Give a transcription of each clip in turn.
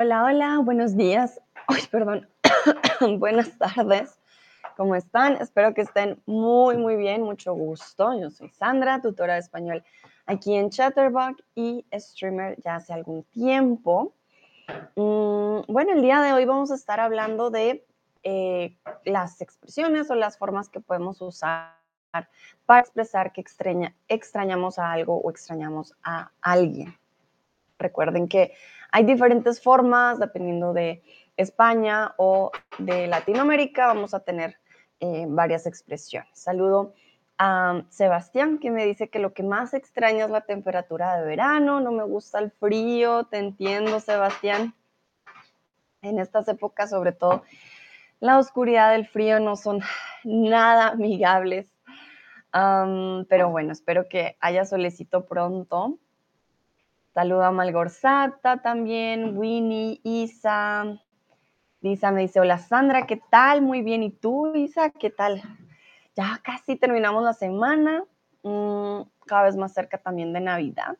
Hola, hola, buenos días. Uy, perdón. Buenas tardes. ¿Cómo están? Espero que estén muy, muy bien. Mucho gusto. Yo soy Sandra, tutora de español aquí en Chatterbox y streamer ya hace algún tiempo. Mm, bueno, el día de hoy vamos a estar hablando de eh, las expresiones o las formas que podemos usar para expresar que extraña, extrañamos a algo o extrañamos a alguien. Recuerden que hay diferentes formas dependiendo de España o de Latinoamérica. Vamos a tener eh, varias expresiones. Saludo a Sebastián que me dice que lo que más extraña es la temperatura de verano. No me gusta el frío. Te entiendo, Sebastián. En estas épocas, sobre todo, la oscuridad del frío no son nada amigables. pero bueno, espero que haya solecito pronto. Saluda a Malgorzata también, Winnie, Isa. Isa me dice, hola Sandra, ¿qué tal? Muy bien. ¿Y tú, Isa? ¿Qué tal? Ya casi terminamos la semana, mm, cada vez más cerca también de Navidad.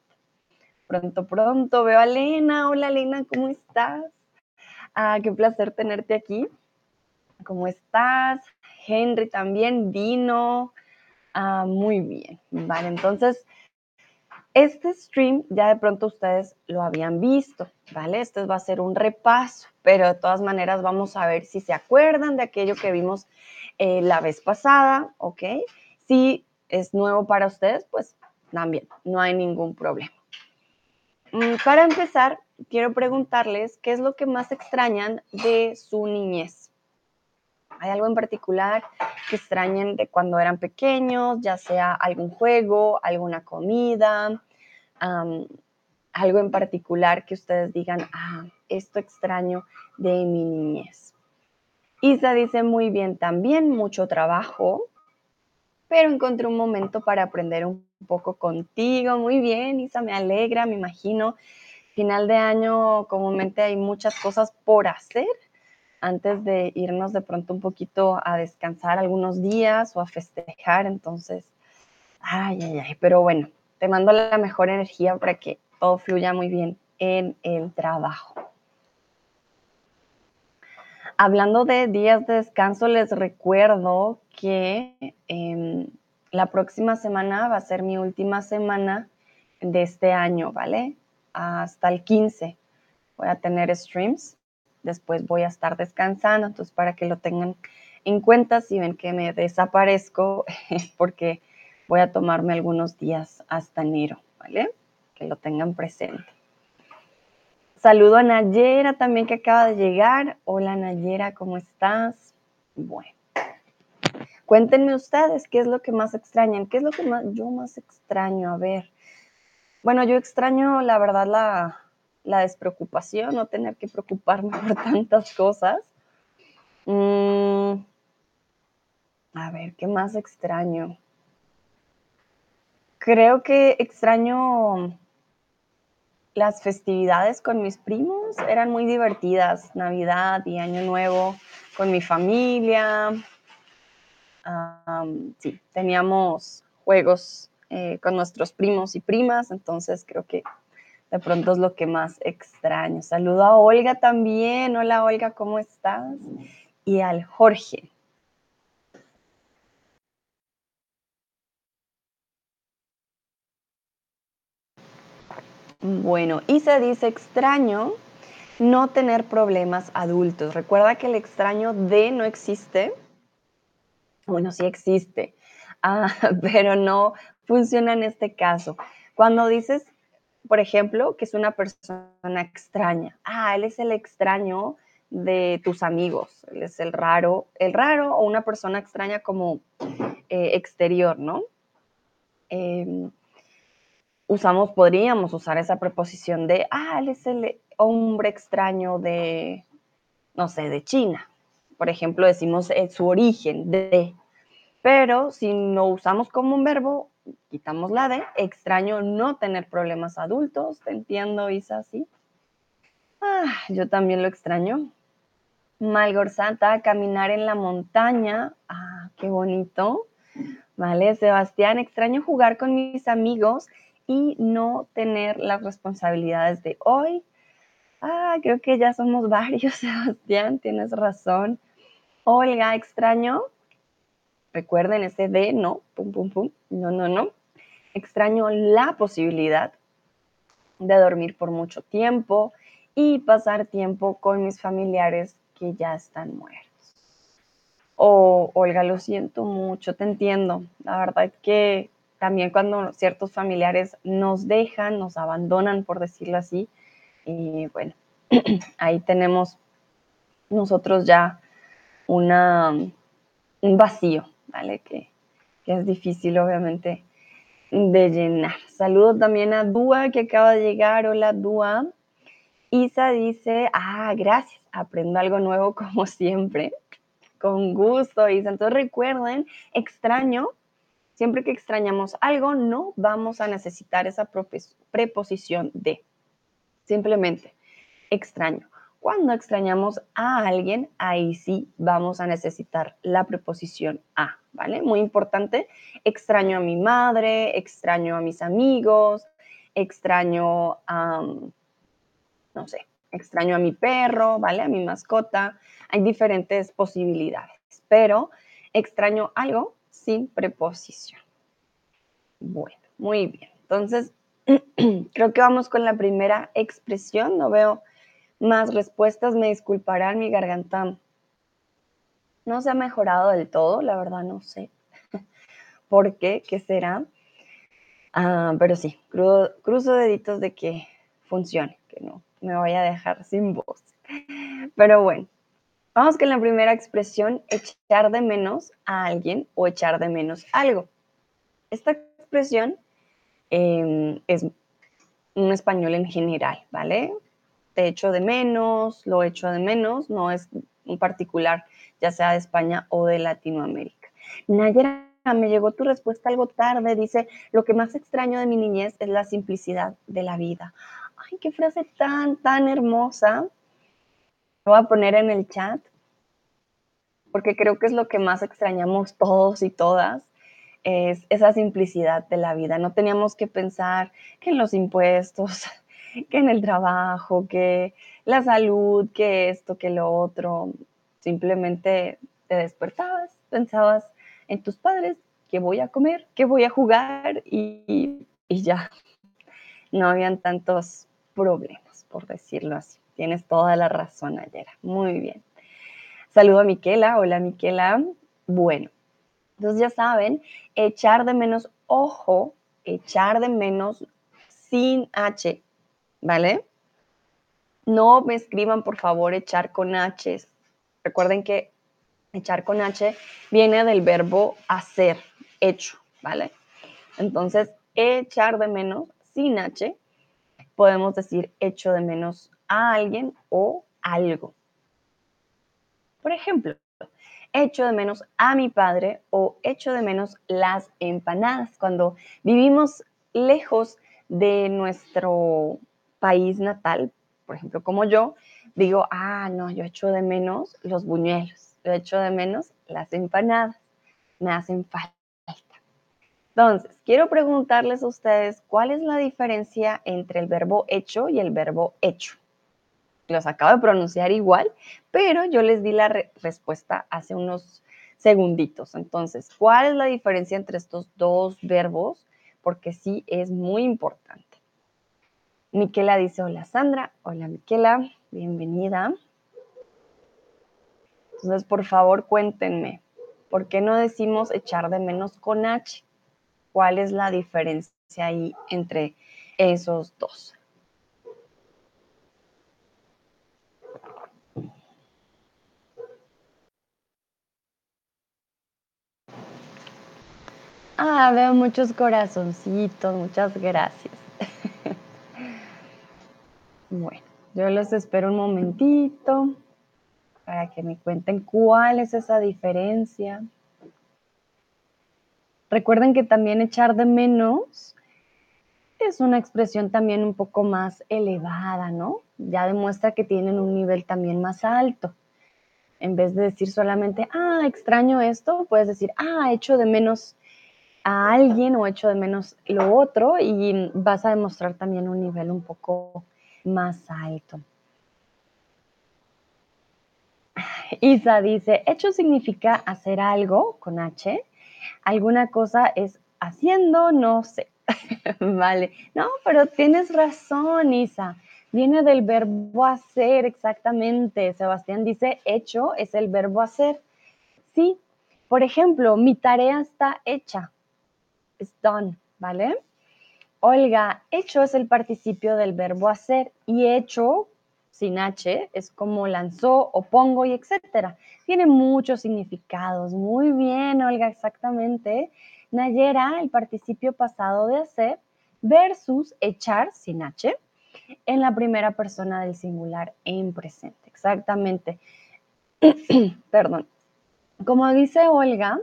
Pronto, pronto veo a Lena. Hola Lena, ¿cómo estás? Ah, qué placer tenerte aquí. ¿Cómo estás? Henry también, Dino. Ah, muy bien. Vale, entonces este stream ya de pronto ustedes lo habían visto, ¿vale? Este va a ser un repaso, pero de todas maneras vamos a ver si se acuerdan de aquello que vimos eh, la vez pasada, ¿ok? Si es nuevo para ustedes, pues también, no hay ningún problema. Mm, para empezar, quiero preguntarles qué es lo que más extrañan de su niñez. ¿Hay algo en particular que extrañen de cuando eran pequeños, ya sea algún juego, alguna comida, algo en particular que ustedes digan, ah, esto extraño de mi niñez? Isa dice muy bien también, mucho trabajo, pero encontré un momento para aprender un poco contigo. Muy bien, Isa, me alegra, me imagino. Final de año comúnmente hay muchas cosas por hacer antes de irnos de pronto un poquito a descansar algunos días o a festejar. Entonces, ay, ay, ay, pero bueno, te mando la mejor energía para que todo fluya muy bien en el trabajo. Hablando de días de descanso, les recuerdo que em, la próxima semana va a ser mi última semana de este año, ¿vale? Hasta el 15 voy a tener streams después voy a estar descansando, entonces para que lo tengan en cuenta, si ven que me desaparezco, es porque voy a tomarme algunos días hasta enero, ¿vale? Que lo tengan presente. Saludo a Nayera también que acaba de llegar. Hola Nayera, ¿cómo estás? Bueno, cuéntenme ustedes qué es lo que más extrañan, qué es lo que más, yo más extraño, a ver. Bueno, yo extraño la verdad la, la despreocupación, no tener que preocuparme por tantas cosas. Mm, a ver, ¿qué más extraño? Creo que extraño las festividades con mis primos, eran muy divertidas, Navidad y Año Nuevo con mi familia. sí, teníamos juegos eh, con nuestros primos y primas, entonces creo que de pronto es lo que más extraño. Saludo a Olga también. Hola Olga, ¿cómo estás? Y al Jorge. Bueno, y se dice extraño no tener problemas adultos. Recuerda que el extraño de no existe. Bueno, sí existe, ah, pero no funciona en este caso. Cuando dices por ejemplo, que es una persona extraña. Ah, él es el extraño de tus amigos, él es el raro, el raro o una persona extraña como eh, exterior, ¿no? Em, usamos, podríamos usar esa preposición de, ah, él es el hombre extraño de, no sé, de China. Por ejemplo, decimos eh, su origen de, pero si no usamos como un verbo, quitamos la de extraño no tener problemas adultos, te entiendo, Isa, sí. Ah, yo también lo extraño. Malgorzata, caminar en la montaña, ah, qué bonito. Vale, Sebastián, extraño jugar con mis amigos y no tener las responsabilidades de hoy. Ah, creo que ya somos varios, Sebastián, tienes razón. Olga, extraño. Recuerden ese de no, pum, pum, pum. No, no, no. Extraño la posibilidad de dormir por mucho tiempo y pasar tiempo con mis familiares que ya están muertos. O, Olga, lo siento mucho, te entiendo. La verdad que también cuando ciertos familiares nos dejan, nos abandonan, por decirlo así, y bueno, ahí tenemos nosotros ya una, un vacío, ¿vale? Que, que es difícil, obviamente, de llenar. Saludo también a Dúa que acaba de llegar. Hola Dúa. Isa dice, ah, gracias, aprendo algo nuevo como siempre. Con gusto, Isa. Entonces recuerden, extraño, siempre que extrañamos algo, no vamos a necesitar esa preposición de. Simplemente, extraño. Cuando extrañamos a alguien, ahí sí vamos a necesitar la preposición a, ¿vale? Muy importante. Extraño a mi madre, extraño a mis amigos, extraño a, no sé, extraño a mi perro, ¿vale? A mi mascota. Hay diferentes posibilidades, pero extraño algo sin preposición. Bueno, muy bien. Entonces, creo que vamos con la primera expresión. No veo más respuestas, me disculparán, mi garganta no se ha mejorado del todo, la verdad no sé por qué, qué será. Ah, pero sí, cruzo deditos de que funcione, que no me vaya a dejar sin voz. Pero bueno, vamos con la primera expresión, echar de menos a alguien o echar de menos algo. Esta expresión em, es un español en general, ¿vale? Te echo de menos, lo echo de menos, no es un particular, ya sea de España o de Latinoamérica. Nayera, me llegó tu respuesta algo tarde, dice, lo que más extraño de mi niñez es la simplicidad de la vida. Ay, qué frase tan, tan hermosa. Lo voy a poner en el chat, porque creo que es lo que más extrañamos todos y todas, es esa simplicidad de la vida. No teníamos que pensar que en los impuestos, que en el trabajo, que la salud, que esto, que lo otro. Simplemente te despertabas, pensabas en tus padres, qué voy a comer, qué voy a jugar y, y ya. No habían tantos problemas, por decirlo así. Tienes toda la razón, ayer. Muy bien. Saludo a Miquela. Hola, Miquela. Bueno, entonces ya saben, echar de menos ojo, echar de menos sin H ¿vale? No me escriban, por favor, echar con H. Recuerden que echar con H viene del verbo hacer, hecho, ¿vale? Entonces, echar de menos sin H, podemos decir echo de menos a alguien o algo. Por ejemplo, echo de menos a mi padre o echo de menos las empanadas. Cuando vivimos lejos de nuestro país natal, por ejemplo, como yo, digo, ah, no, yo echo de menos los buñuelos, yo echo de menos las empanadas, me hacen falta. Entonces, quiero preguntarles a ustedes cuál es la diferencia entre el verbo hecho y el verbo hecho. Los acabo de pronunciar igual, pero yo les di la respuesta hace unos segunditos. Entonces, ¿cuál es la diferencia entre estos dos verbos? Porque sí es muy importante. Miquela dice, hola Sandra, hola Miquela, bienvenida. Entonces, por favor, cuéntenme, ¿por qué no decimos echar de menos con H? ¿Cuál es la diferencia ahí entre esos dos? Ah, veo muchos corazoncitos, muchas gracias. Bueno, yo los espero un momentito para que me cuenten cuál es esa diferencia. Recuerden que también echar de menos es una expresión también un poco más elevada, ¿no? Ya demuestra que tienen un nivel también más alto. En vez de decir solamente, ah, extraño esto, puedes decir, ah, echo de menos a alguien o echo de menos lo otro y vas a demostrar también un nivel un poco más alto. Isa dice, hecho significa hacer algo con H. Alguna cosa es haciendo, no sé. vale, no, pero tienes razón, Isa. Viene del verbo hacer, exactamente. Sebastián dice, hecho es el verbo hacer. Sí, por ejemplo, mi tarea está hecha. It's done, ¿vale? Olga, hecho es el participio del verbo hacer y hecho sin H es como lanzó o pongo y etcétera. Tiene muchos significados. Muy bien, Olga, exactamente. Nayera, el participio pasado de hacer versus echar sin H en la primera persona del singular en presente. Exactamente. Perdón. Como dice Olga,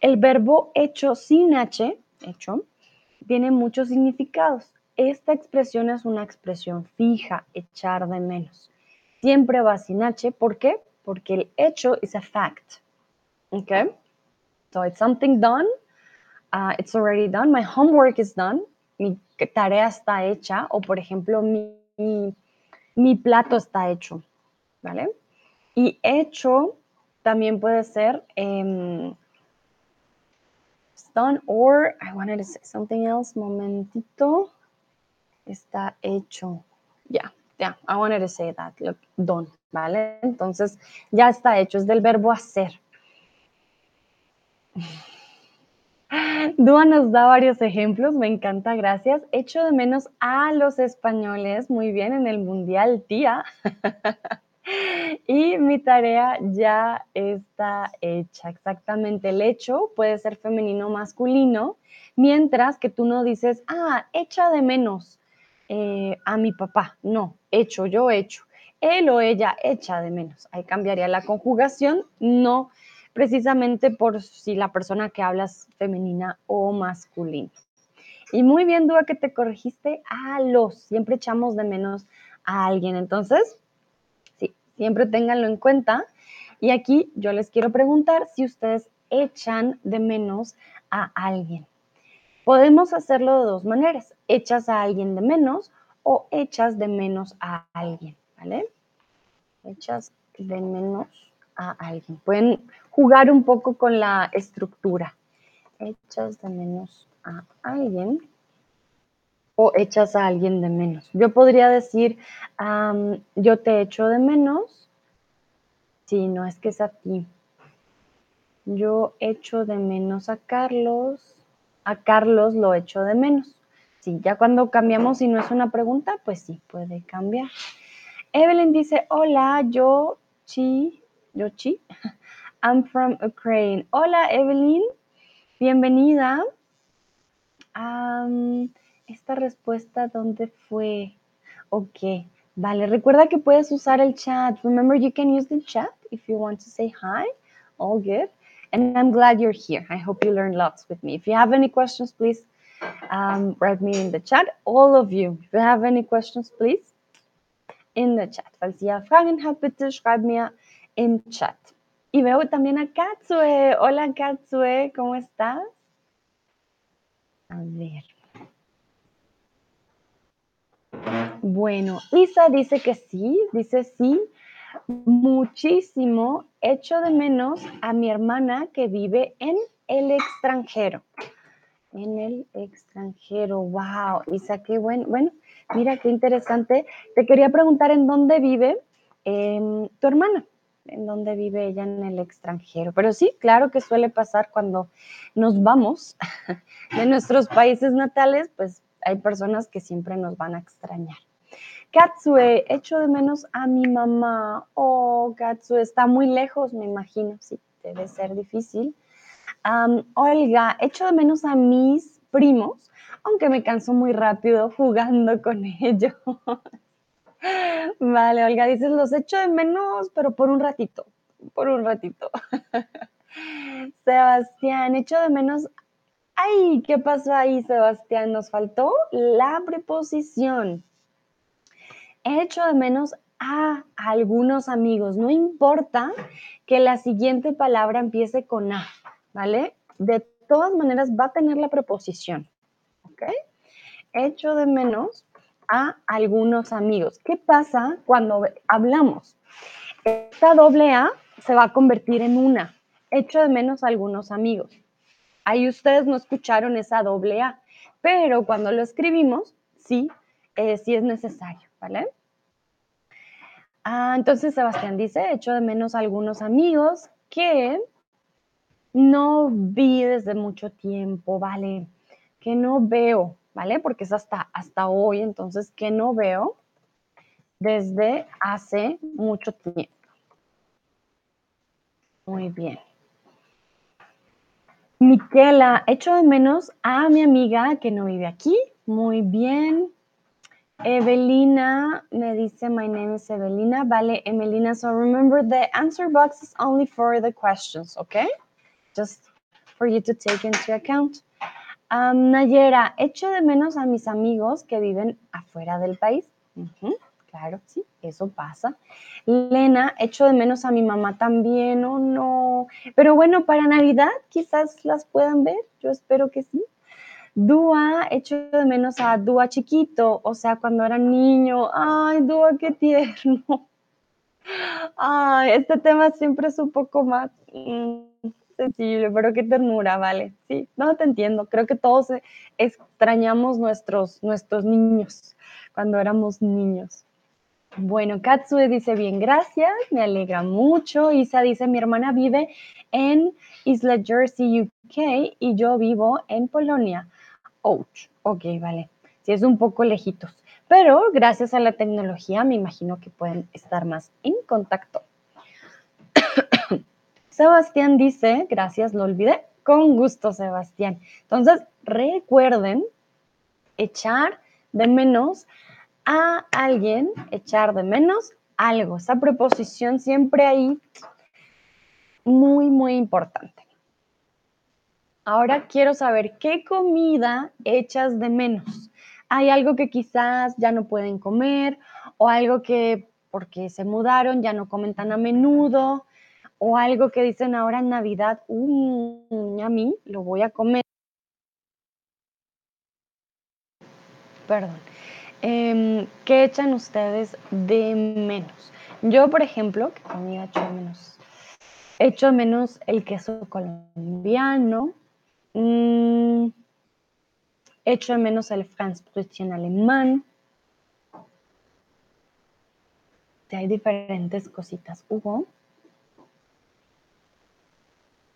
el verbo hecho sin H, hecho, tiene muchos significados. Esta expresión es una expresión fija, echar de menos. Siempre va sin H. ¿Por qué? Porque el hecho es a fact. Okay? So it's something done. Uh, it's already done. My homework is done. Mi tarea está hecha. O, por ejemplo, mi, mi, plato está hecho. ¿Vale? Y hecho también puede ser um, done or I wanted to say something else. Momentito está hecho. Ya, ya, I wanted to say that, look, done, ¿vale? Entonces, ya está hecho, es del verbo hacer. Dúa nos da varios ejemplos, me encanta, gracias. Echo de menos a los españoles, muy bien, en el Mundial, tía. y mi tarea ya está hecha, exactamente. El hecho puede ser femenino o masculino, mientras que tú no dices, ah, echa de menos eh, a mi papá. No, hecho, yo hecho. Él o ella echa de menos. Ahí cambiaría la conjugación, no precisamente por si la persona que hablas femenina o masculina. Y muy bien, Dúa, que te corregiste a los. Siempre echamos de menos a alguien. Entonces, siempre ténganlo en cuenta. Y aquí yo les quiero preguntar si ustedes echan de menos a alguien. Podemos hacerlo de dos maneras. Echas a alguien de menos o echas de menos a alguien, ¿vale? Echas de menos a alguien. Pueden jugar un poco con la estructura. Echas de menos a alguien o echas a alguien de menos. Yo podría decir, yo te echo de menos. Sí, no es que es a ti. Yo echo de menos a Carlos a Carlos lo echo de menos. Sí, ya cuando cambiamos y no es una pregunta, pues sí, puede cambiar. Evelyn dice, hola, yo chi, yo chi, I'm from Ukraine. Hola, Evelyn, bienvenida. Esta respuesta, ¿dónde fue? Ok, vale, recuerda que puedes usar el chat. Remember, you can use the chat if you want to say hi. All good. And I'm glad you're here. I hope you learned lots with me. If you have any questions, please um, write me in the chat. All of you, if you have any questions, please in the chat. Falls ihr Fragen habt, bitte schreibt mir im Chat. Y veo también a Katsue. Hola Katsue, ¿cómo estás? A ver. Bueno, Isa dice que sí, dice sí, muchísimo echo de menos a mi hermana que vive en el extranjero. En el extranjero, wow, Isa, qué bueno. Bueno, mira qué interesante. Te quería preguntar en dónde vive em, tu hermana, en dónde vive ella en el extranjero. Pero sí, claro que suele pasar cuando nos vamos de nuestros países natales, pues hay personas que siempre nos van a extrañar. Katsue, echo de menos a mi mamá. Oh, Katsue, está muy lejos, me imagino. Sí, debe ser difícil. Olga, echo de menos a mis primos, aunque me canso muy rápido jugando con ellos. vale, Olga, dices, los echo de menos, pero por un ratito, por un ratito. Sebastián, echo de menos. Ay, ¿qué pasó ahí, Sebastián? Nos faltó la preposición echo de menos a algunos amigos. No importa que la siguiente palabra empiece con A, ¿vale? De todas maneras va a tener la preposición, ¿ok? Echo de menos a algunos amigos. ¿Qué pasa cuando hablamos? esta doble A se va a convertir en una. Echo de menos a algunos amigos. Ahí ustedes no escucharon esa doble A, pero cuando lo escribimos, sí, eh, sí es necesario, ¿vale? Ah, entonces Sebastián dice, echo de menos a algunos amigos que no vi desde mucho tiempo, ¿vale? Que no veo, ¿vale? Porque es hasta, hasta hoy, entonces, que no veo desde hace mucho tiempo. Muy bien. Miquela, echo de menos a mi amiga que no vive aquí. Muy bien. Evelina me dice, my name is Evelina. Vale, Emelina. So remember the answer box is only for the questions, okay? Just for you to take into account. Um, Nayera, echo de menos a mis amigos que viven afuera del país. claro, sí, eso pasa. Lena, echo de menos a mi mamá también, o oh, no. Pero bueno, para Navidad quizás las puedan ver, yo espero que sí. Dúa, echo de menos a Dúa chiquito, o sea, cuando era niño. Ay, Dúa, qué tierno. Ay, este tema siempre es un poco más mm, sensible, pero qué ternura, vale. Sí, no te entiendo. Creo que todos extrañamos nuestros, nuestros niños cuando éramos niños. Bueno, Katsue dice bien, gracias, me alegra mucho. Isa dice, mi hermana vive en Isla Jersey, UK, y yo vivo en Polonia. Ouch. Ok, vale. Sí, es un poco lejitos. Pero gracias a la tecnología me imagino que pueden estar más en contacto. Sebastián dice, gracias, lo olvidé. Con gusto, Sebastián. Entonces, recuerden echar de menos a alguien, echar de menos algo. Esa preposición siempre ahí muy, muy importante. Ahora quiero saber qué comida echas de menos. Hay algo que quizás ya no pueden comer o algo que porque se mudaron ya no comen tan a menudo o algo que dicen ahora en Navidad, uh, a mí lo voy a comer. Perdón. Em, ¿Qué echan ustedes de menos? Yo, por ejemplo, ¿qué comida echo de menos? Echo menos el queso colombiano, Mm, echo de menos el Franzbrötchen en alemán. hay diferentes cositas. Hugo,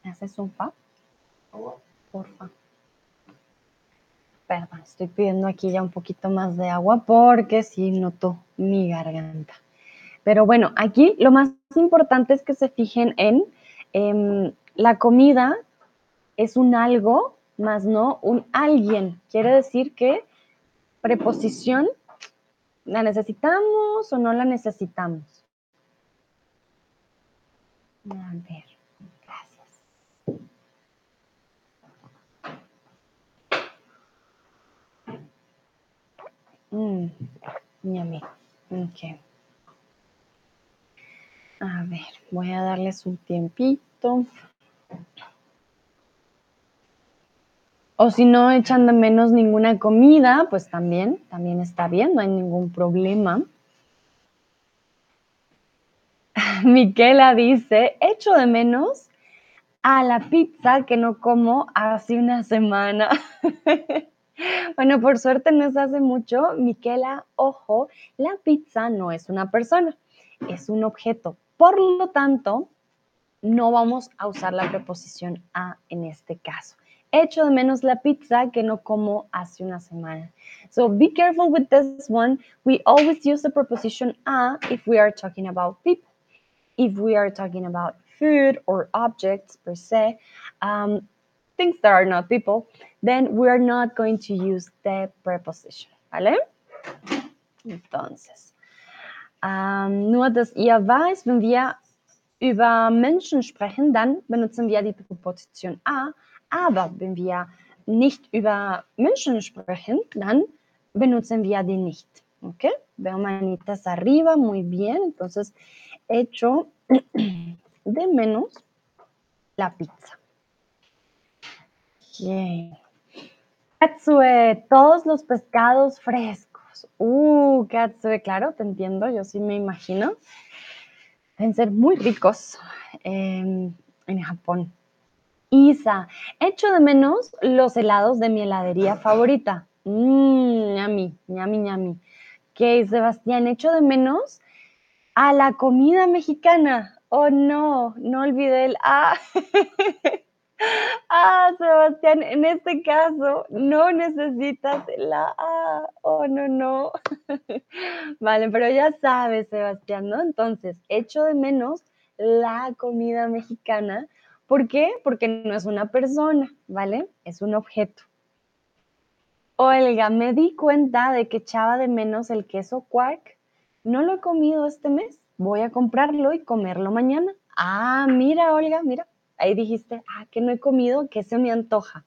¿me haces un fa? Porfa. Perdón, estoy pidiendo aquí ya un poquito más de agua porque sí noto mi garganta. Pero bueno, aquí lo más importante es que se fijen en em, la comida es un algo, más no un alguien. Quiere decir que preposición, ¿la necesitamos o no la necesitamos? A ver, gracias. Mm, mi Ok. A ver, voy a darles un tiempito. O si no echan de menos ninguna comida, pues también, también está bien, no hay ningún problema. Miquela dice, echo de menos a la pizza que no como hace una semana. bueno, por suerte no se hace mucho. Miquela, ojo, la pizza no es una persona, es un objeto. Por lo tanto, no vamos a usar la preposición a en este caso echo de menos la pizza que no como hace una semana. So be careful with this one. We always use the preposition a if we are talking about people. If we are talking about food or objects per se, um, things that are not people, then we are not going to use the preposition. ¿Vale? Entonces, um, nur dass ihr weiß, wenn wir über Menschen sprechen, dann benutzen a Aber wenn wir nicht über Menschen sprechen, dann benutzen wir die nicht. ¿Ok? Veo manitas arriba, muy bien. Entonces, echo de menos la pizza. Katsue, todos los pescados frescos. Uh, Katsue, claro, te entiendo, yo sí me imagino. Deben ser muy ricos em, en Japón. Isa, echo de menos los helados de mi heladería favorita. Mmm, ñami, ñami, ñami. Ok, Sebastián, echo de menos a la comida mexicana. Oh, no, no olvidé el Ah. ah, Sebastián, en este caso no necesitas la A. Oh, no, no. vale, pero ya sabes, Sebastián, ¿no? Entonces, echo de menos la comida mexicana. ¿Por qué? Porque no es una persona, ¿vale? Es un objeto. Olga, me di cuenta de que echaba de menos el queso quark. No lo he comido este mes. Voy a comprarlo y comerlo mañana. Ah, mira, Olga, mira. Ahí dijiste, ah, que no he comido, que se me antoja.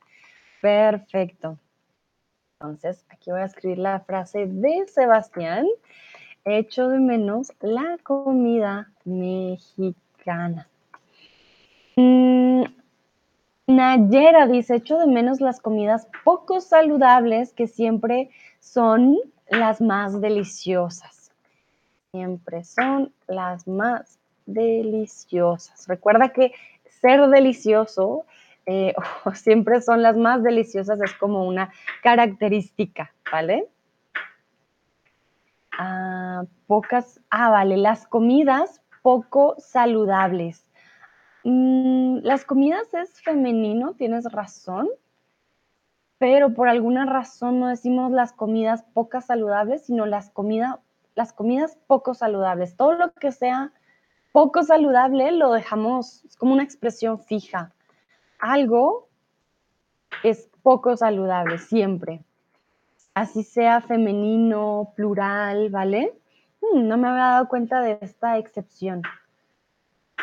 Perfecto. Entonces, aquí voy a escribir la frase de Sebastián. Echo de menos la comida mexicana. Mm, Nayera dice, echo de menos las comidas poco saludables que siempre son las más deliciosas. Siempre son las más deliciosas. Recuerda que ser delicioso eh, siempre son las más deliciosas, es como una característica, ¿vale? Ah, pocas, ah, vale, las comidas poco saludables. Mm, las comidas es femenino, tienes razón, pero por alguna razón no decimos las comidas pocas saludables, sino las, las comidas poco saludables. Todo lo que sea poco saludable lo dejamos, es como una expresión fija. Algo es poco saludable siempre. Así sea femenino, plural, ¿vale? Mm, no me había dado cuenta de esta excepción.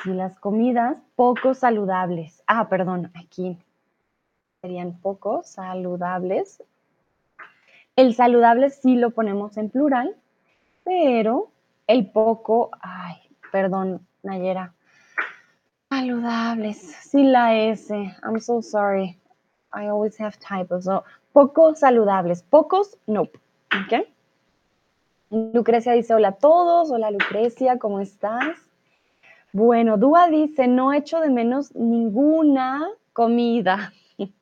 Si las comidas poco saludables. Ah, perdón, aquí serían poco saludables. El saludable sí lo ponemos en plural, pero el poco, ay, perdón, Nayera. Saludables, sin la S. I'm so sorry. I always have typos. So, poco saludables. Pocos, nope. ¿Ok? Lucrecia dice, hola a todos. Hola Lucrecia, ¿cómo estás? Bueno, Dúa dice, no echo de menos ninguna comida.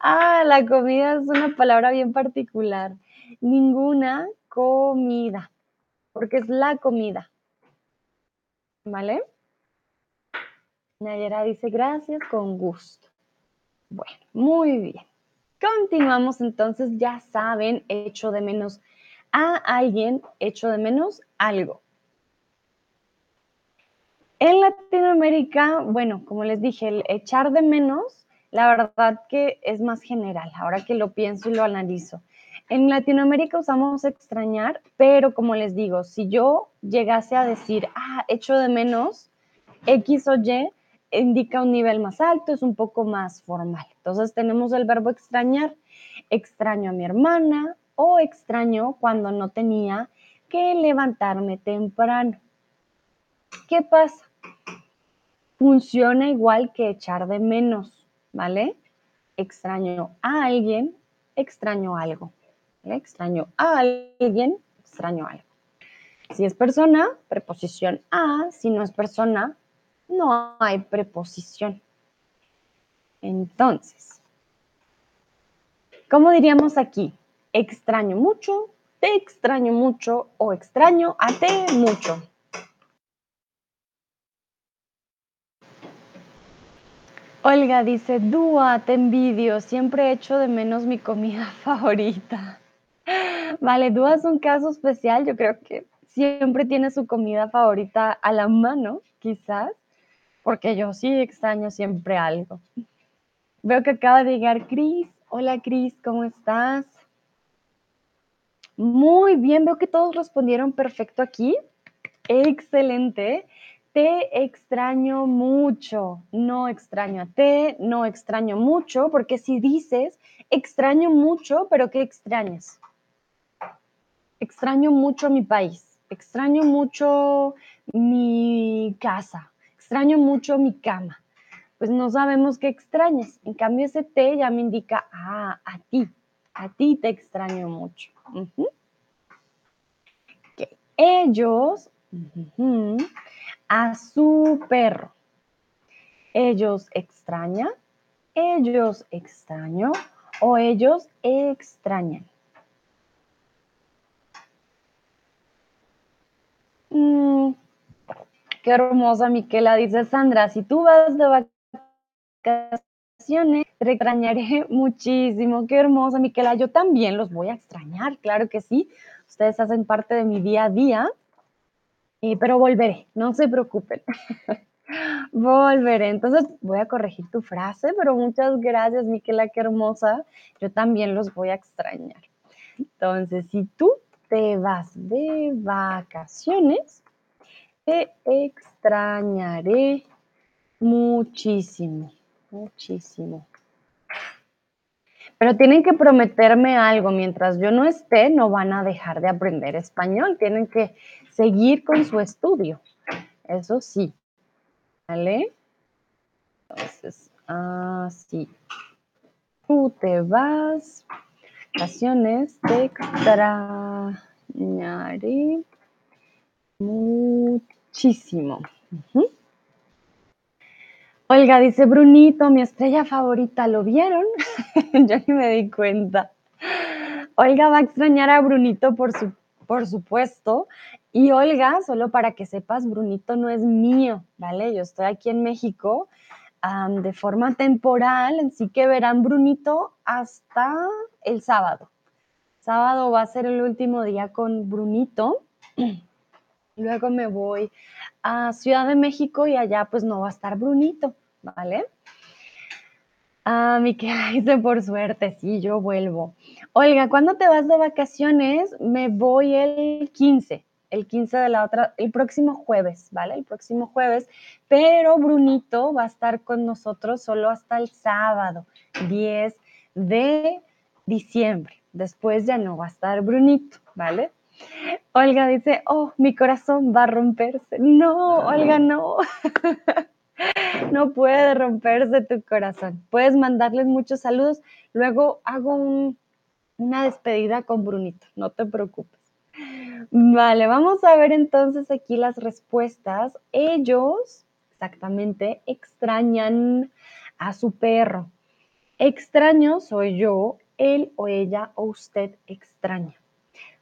ah, la comida es una palabra bien particular. Ninguna comida, porque es la comida. ¿Vale? Nayera dice gracias, con gusto. Bueno, muy bien. Continuamos entonces, ya saben, echo de menos a alguien, echo de menos algo. En Latinoamérica, bueno, como les dije, el echar de menos, la verdad que es más general, ahora que lo pienso y lo analizo. En Latinoamérica usamos extrañar, pero como les digo, si yo llegase a decir, ah, echo de menos X o Y, indica un nivel más alto, es un poco más formal. Entonces tenemos el verbo extrañar, extraño a mi hermana o extraño cuando no tenía que levantarme temprano. ¿Qué pasa? Funciona igual que echar de menos, ¿vale? Extraño a alguien, extraño algo. Extraño a alguien, extraño algo. Si es persona, preposición a. Si no es persona, no hay preposición. Entonces, ¿cómo diríamos aquí? Extraño mucho, te extraño mucho o extraño a te mucho. Olga dice, Dúa, te envidio, siempre echo de menos mi comida favorita. Vale, Dúa es un caso especial, yo creo que siempre tiene su comida favorita a la mano, quizás, porque yo sí extraño siempre algo. Veo que acaba de llegar Cris. Hola Cris, ¿cómo estás? Muy bien, veo que todos respondieron perfecto aquí. Excelente. Te extraño mucho, no extraño a te, no extraño mucho, porque si dices extraño mucho, pero ¿qué extrañas? Extraño mucho mi país, extraño mucho mi casa, extraño mucho mi cama. Pues no sabemos qué extrañas. En cambio, ese te ya me indica, ah, a ti, a ti te extraño mucho. Ellos a su perro. Ellos extrañan, ellos extraño o ellos extrañan. Mm, qué hermosa, Miquela, dice Sandra. Si tú vas de vacaciones, te extrañaré muchísimo. Qué hermosa, Miquela. Yo también los voy a extrañar, claro que sí. Ustedes hacen parte de mi día a día, eh, pero volveré, no se preocupen. volveré. Entonces voy a corregir tu frase, pero muchas gracias, Miquela, qué hermosa. Yo también los voy a extrañar. Entonces, si tú te vas de vacaciones, te extrañaré muchísimo, muchísimo. Pero tienen que prometerme algo. Mientras yo no esté, no van a dejar de aprender español. Tienen que seguir con su estudio. Eso sí. ¿Vale? Entonces, así. Tú te vas. Vacaciones, te extrañaré muchísimo. Olga dice, Brunito, mi estrella favorita, ¿lo vieron? Yo ni me di cuenta. Olga va a extrañar a Brunito por, su, por supuesto. Y Olga, solo para que sepas, Brunito no es mío, ¿vale? Yo estoy aquí en México de forma temporal, así que verán Brunito hasta el sábado. Sábado va a ser el último día con Brunito. Luego me voy a Ciudad de México y allá pues no va a estar Brunito, ¿vale? Ah, mi que dice por suerte, sí, yo vuelvo. Olga, ¿cuándo te vas de vacaciones? Me voy el 15, el 15 de la otra, el próximo jueves, ¿vale? El próximo jueves, pero Brunito va a estar con nosotros solo hasta el sábado, 10 de diciembre. Después ya no va a estar Brunito, ¿vale? Olga dice, oh, mi corazón va a romperse. No, Olga, no. no puede romperse tu corazón. Puedes mandarles muchos saludos. Luego hago una despedida con Brunito, no te preocupes. Vale, vamos a ver entonces aquí las respuestas. Ellos, exactamente, extrañan a su perro. Extraño soy yo, él o ella o usted extraña.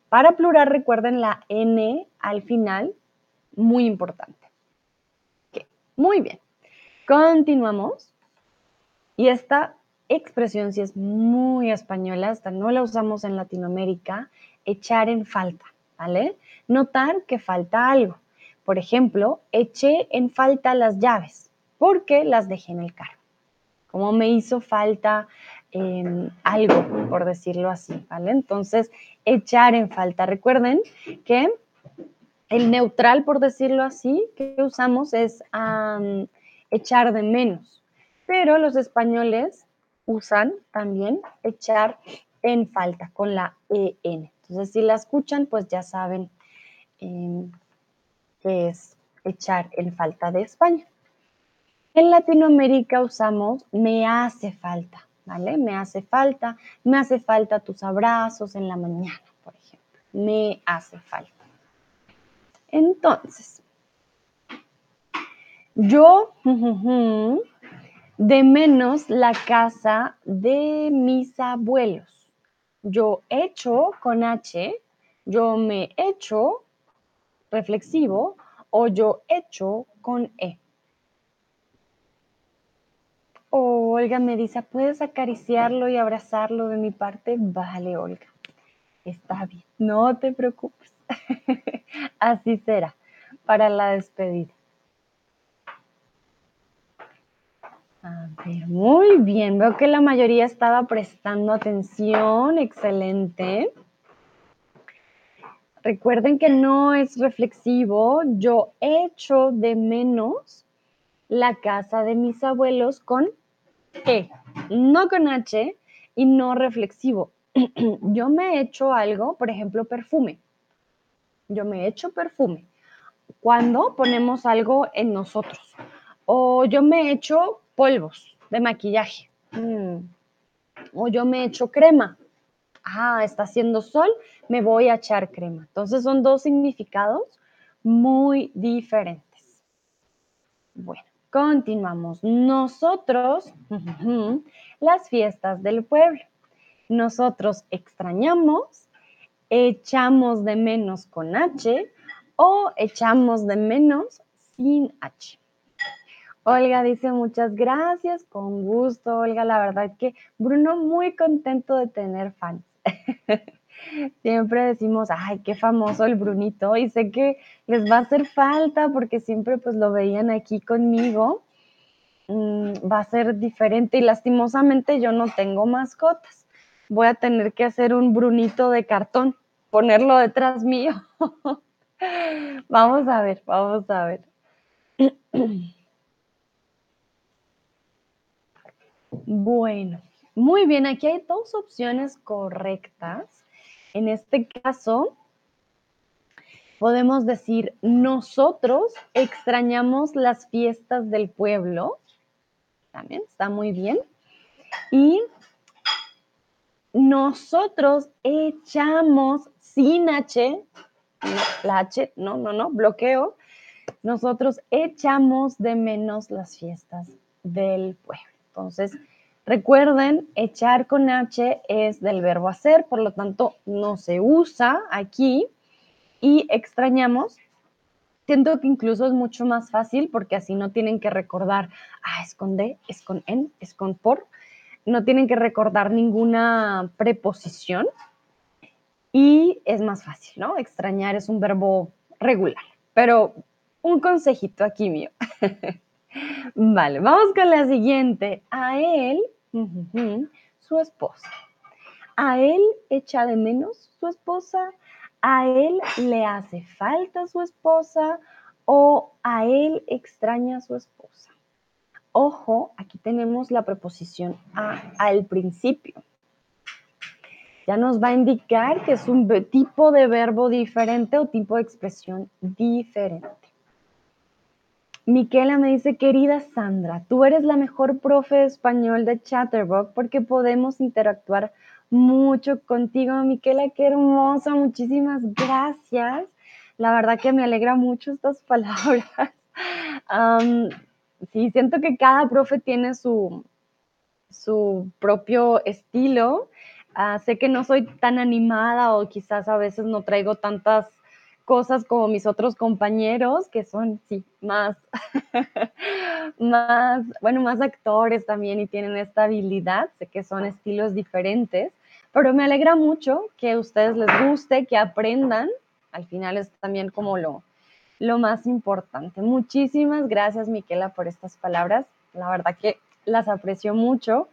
Para plural recuerden la N al final, muy importante. Muy bien, continuamos. Y esta expresión sí es muy española, hasta no la usamos en Latinoamérica, echar en falta, ¿vale? Notar que falta algo. Por ejemplo, eché en falta las llaves porque las dejé en el carro. Como me hizo falta em, algo, por decirlo así, ¿vale? Entonces, echar en falta. Recuerden que el neutral, por decirlo así, que usamos es echar de menos, pero los españoles usan también echar en falta con la EN. Entonces, si la escuchan, pues ya saben eh, que es echar en falta de España. En Latinoamérica usamos me hace falta. ¿vale? Me hace falta, me hace falta tus abrazos en la mañana, por ejemplo. Me hace falta. Entonces, yo de menos la casa de mis abuelos. Yo hecho con H, yo me hecho reflexivo o yo hecho con E. Olga me dice, ¿puedes acariciarlo y abrazarlo de mi parte? Vale, Olga. Está bien, no te preocupes. Así será para la despedida. A ver, muy bien. Veo que la mayoría estaba prestando atención. Excelente. Recuerden que no es reflexivo. Yo echo de menos la casa de mis abuelos con e, no con H y no reflexivo. Yo me he hecho algo, por ejemplo, perfume. Yo me he hecho perfume. Cuando ponemos algo en nosotros. O yo me he hecho polvos de maquillaje. Mm. O yo me he hecho crema. Ah, está haciendo sol, me voy a echar crema. Entonces son dos significados muy diferentes. Bueno, continuamos. Nosotros, las fiestas del pueblo. Nosotros extrañamos, echamos de menos con H o echamos de menos sin H. Olga dice muchas gracias, con gusto, Olga. La verdad que Bruno muy contento de tener fans. siempre decimos, ay, qué famoso el Brunito. Y sé que les va a hacer falta porque siempre pues lo veían aquí conmigo. Mm, va a ser diferente y lastimosamente yo no tengo mascotas. Voy a tener que hacer un Brunito de cartón, ponerlo detrás mío. vamos a ver, vamos a ver. Bueno, muy bien, aquí hay dos opciones correctas. En este caso, podemos decir, nosotros extrañamos las fiestas del pueblo. También está muy bien. Y nosotros echamos sin H, la H, no, no, no, bloqueo. Nosotros echamos de menos las fiestas del pueblo. Entonces, recuerden, echar con H es del verbo hacer, por lo tanto, no se usa aquí y extrañamos. Siento que incluso es mucho más fácil porque así no tienen que recordar, ah, es con D, es con en, es con por. No tienen que recordar ninguna preposición y es más fácil, ¿no? Extrañar es un verbo regular, pero un consejito aquí mío. Vale, vamos con la siguiente. A él, su esposa. A él echa de menos su esposa. A él le hace falta su esposa o a él extraña su esposa. Ojo, aquí tenemos la preposición a al principio. Ya nos va a indicar que es un tipo de verbo diferente o tipo de expresión diferente. Miquela me dice, querida Sandra, tú eres la mejor profe español de Chatterbox porque podemos interactuar mucho contigo. Miquela, qué hermosa, muchísimas gracias. La verdad que me alegra mucho estas palabras. sí, siento que cada profe tiene su, su propio estilo. Ah, sé que no soy tan animada o quizás a veces no traigo tantas cosas como mis otros compañeros, que son, sí, más, más, bueno, más actores también y tienen esta habilidad, sé que son estilos diferentes, pero me alegra mucho que a ustedes les guste, que aprendan, al final es también como lo, lo más importante. Muchísimas gracias, Miquela, por estas palabras, la verdad que las aprecio mucho.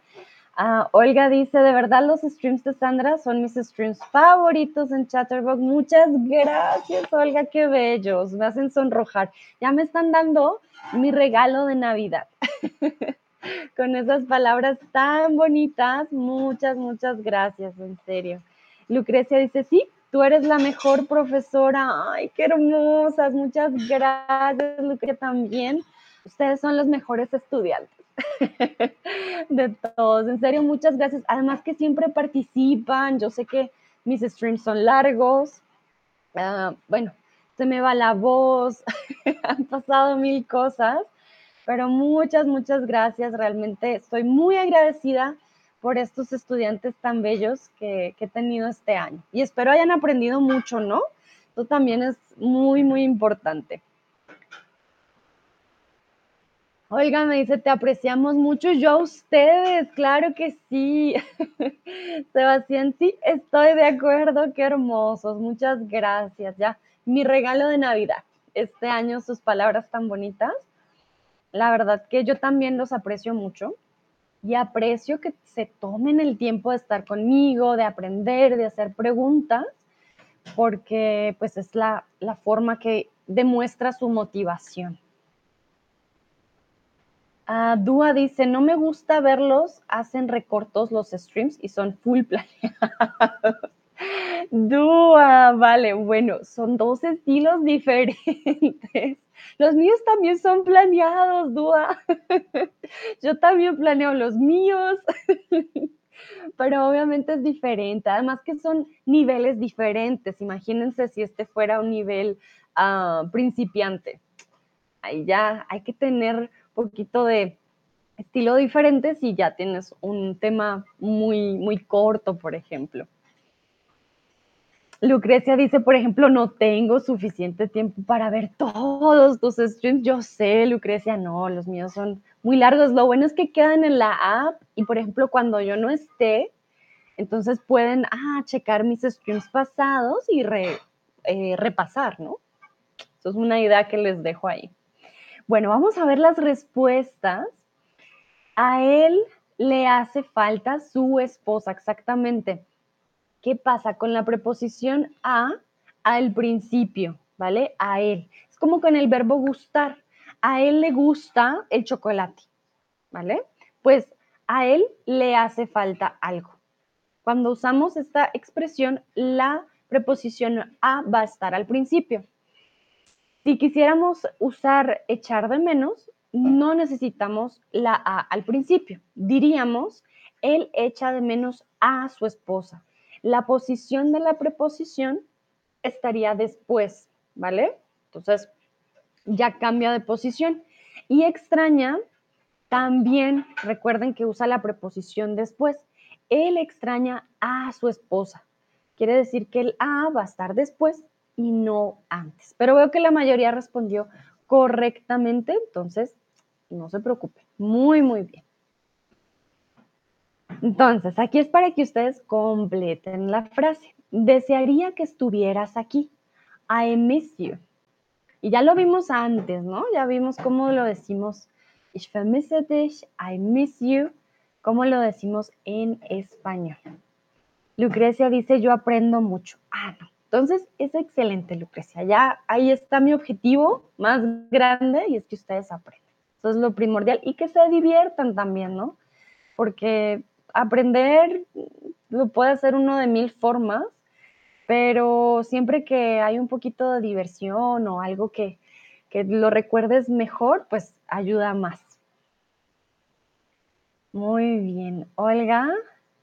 Ah, Olga dice, de verdad los streams de Sandra son mis streams favoritos en Chatterbox. Muchas gracias, Olga, qué bellos. Me hacen sonrojar. Ya me están dando mi regalo de Navidad. Con esas palabras tan bonitas. Muchas, muchas gracias, en serio. Lucrecia dice, sí, tú eres la mejor profesora. Ay, qué hermosas. Muchas gracias, Lucrecia, también. Ustedes son los mejores estudiantes. de todos. En serio, muchas gracias. Además que siempre participan. Yo sé que mis streams son largos. Ah, bueno, se me va la voz. Han pasado mil cosas. Pero muchas, muchas gracias. Realmente estoy muy agradecida por estos estudiantes tan bellos que, que he tenido este año. Y espero hayan aprendido mucho, ¿no? Esto también es muy, muy importante. Oiga, me dice, te apreciamos mucho. Yo a ustedes, claro que sí. Sebastián, sí, estoy de acuerdo. Qué hermosos. Muchas gracias. Ya, mi regalo de Navidad. Este año, sus palabras tan bonitas. La verdad que yo también los aprecio mucho y aprecio que se tomen el tiempo de estar conmigo, de aprender, de hacer preguntas, porque pues es la, la forma que demuestra su motivación. Uh, Dúa dice, no me gusta verlos, hacen recortos los streams y son full planeados. Dúa, vale, bueno, son dos estilos diferentes. Los míos también son planeados, Dúa. Yo también planeo los míos, pero obviamente es diferente. Además que son niveles diferentes. Imagínense si este fuera un nivel ah, principiante ahí ya hay que tener poquito de estilo diferente si ya tienes un tema muy, muy corto, por ejemplo. Lucrecia dice, por ejemplo, no tengo suficiente tiempo para ver todos tus streams. Yo sé, Lucrecia, no, los míos son muy largos. Lo bueno es que quedan en la app y, por ejemplo, cuando yo no esté, entonces pueden ah, checar mis streams pasados y eh, repasar, ¿no? Eso es una idea que les dejo ahí. Bueno, vamos a ver las respuestas. A él le hace falta su esposa, exactamente. ¿Qué pasa con la preposición a al principio? ¿Vale? A él. Es como con el verbo gustar. A él le gusta el chocolate. ¿Vale? Pues a él le hace falta algo. Cuando usamos esta expresión, la preposición a va a estar al principio. Si quisiéramos usar echar de menos, no necesitamos la a al principio. Diríamos, él echa de menos a su esposa la posición de la preposición estaría después, ¿vale? Entonces, ya cambia de posición. Y extraña, también recuerden que usa la preposición después. Él extraña a su esposa. Quiere decir que el a va a estar después y no antes. Pero veo que la mayoría respondió correctamente, entonces no se preocupen. Muy, muy bien. Entonces, aquí es para que ustedes completen la frase. Desearía que estuvieras aquí. I miss you. Y ya lo vimos antes, ¿no? Ya vimos cómo lo decimos. Ich vermisse dich, I miss you. ¿Cómo lo decimos en español? Lucrecia dice, yo aprendo mucho. Ah, no. Entonces, es excelente, Lucrecia. Ya ahí está mi objetivo más grande y es que ustedes aprendan. Eso es lo primordial y que se diviertan también, ¿no? Porque aprender lo puede hacer uno de mil formas, pero siempre que hay un poquito de diversión o algo que, lo recuerdes mejor, pues ayuda más. Muy bien, Olga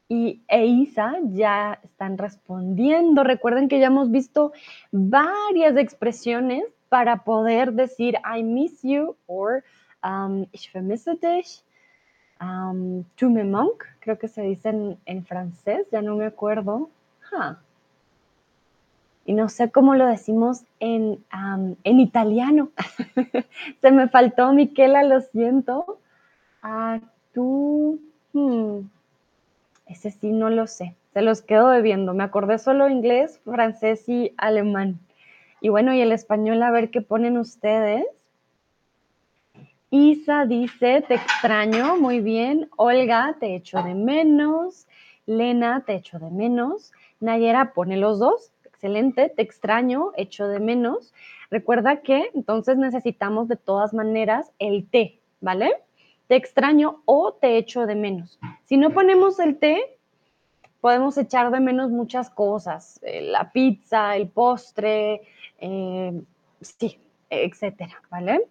y Eisa ya están respondiendo. Recuerden que ya hemos visto varias expresiones para poder decir I miss you or um, ich vermisse dich um, tu me creo que se dice en, francés, ya no me acuerdo. Y no sé cómo lo decimos en, en italiano. se me faltó, Miquela, lo siento. A tú, hmm, ese sí no lo sé. Se los quedo bebiendo. Me acordé solo inglés, francés y alemán. Y bueno, y el español, a ver qué ponen ustedes. Isa dice, te extraño, muy bien. Olga, te echo de menos. Lena, te echo de menos. Nayera pone los dos. Excelente, te extraño, echo de menos. Recuerda que entonces necesitamos de todas maneras el te, ¿vale? Te extraño o te echo de menos. Si no ponemos el te, podemos echar de menos muchas cosas. Eh, la pizza, el postre, eh, sí, etcétera, ¿vale?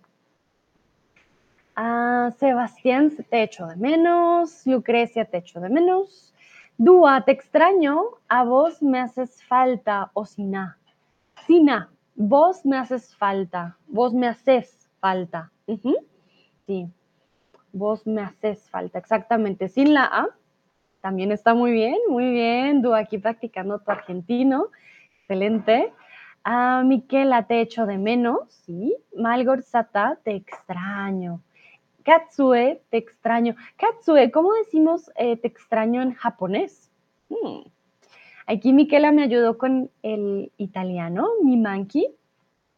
Sebastián, te echo de menos. Lucrecia, te echo de menos. Dúa, te extraño. A vos me haces falta. O Sina. Sina, vos me haces falta. Vos me haces falta. Sí. Vos me haces falta. Exactamente. Sin la A. También está muy bien, muy bien. Dúa aquí practicando tu argentino. Excelente. A Miquela, te echo de menos. Sí. Malgor Sata, te extraño. Katsue, te extraño. Katsue, ¿cómo decimos eh, te extraño en japonés? Hmm. Aquí Miquela me ayudó con el italiano, mi manki.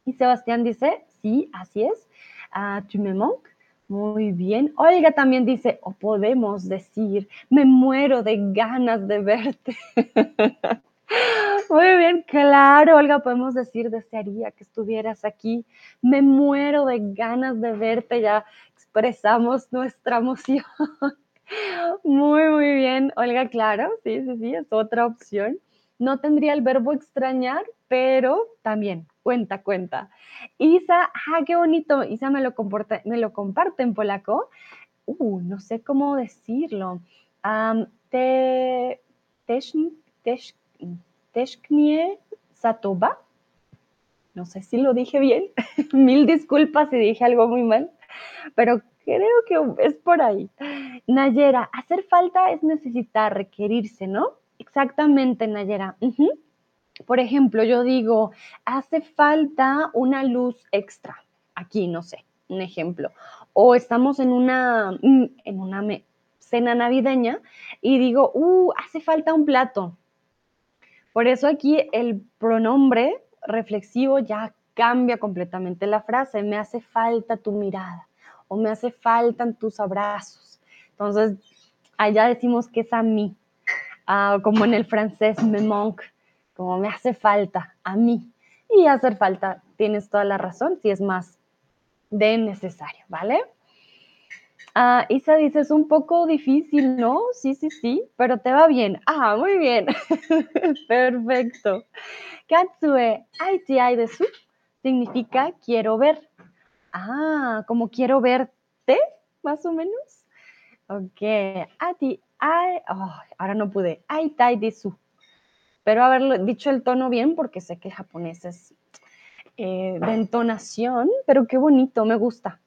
Y Sebastián dice, sí, así es. Uh, tu me manques. Muy bien. Olga también dice, o podemos decir, me muero de ganas de verte. Muy bien, claro, Olga, podemos decir, desearía que estuvieras aquí. Me muero de ganas de verte. Ya expresamos nuestra emoción. Muy, muy bien, Olga, claro, sí, sí, sí, es otra opción. No tendría el verbo extrañar, pero también cuenta, cuenta. Isa, ah, qué bonito. Isa me lo, comporta, me lo comparte en polaco. Uh, no sé cómo decirlo. Um, te, teszknie satoba. No sé si lo dije bien. Mil disculpas si dije algo muy mal, pero creo que es por ahí. Nayera, hacer falta es necesitar, requerirse, ¿no? Exactamente, Nayera. Por ejemplo, yo digo, hace falta una luz extra. Aquí, no sé, un ejemplo. O estamos en una, mm, en una cena navideña y digo, uh, hace falta un plato. Por eso aquí el pronombre reflexivo ya cambia completamente la frase. Me hace falta tu mirada o me hace falta tus abrazos. Entonces, allá decimos que es a mí, ah, como en el francés, me manque, como me hace falta a mí. Y hacer falta, tienes toda la razón, si es más de necesario, ¿vale? Ah, Isa dice, es un poco difícil, ¿no? Sí, sí, sí, pero te va bien. Ah, muy bien. Perfecto. Katsue aiti ai desu significa quiero ver. Ah, como quiero verte, más o menos. Ok. Ati oh, ahora no pude. Aitai desu. Pero haberlo dicho el tono bien, porque sé que el japonés es eh, de entonación, pero qué bonito, me gusta.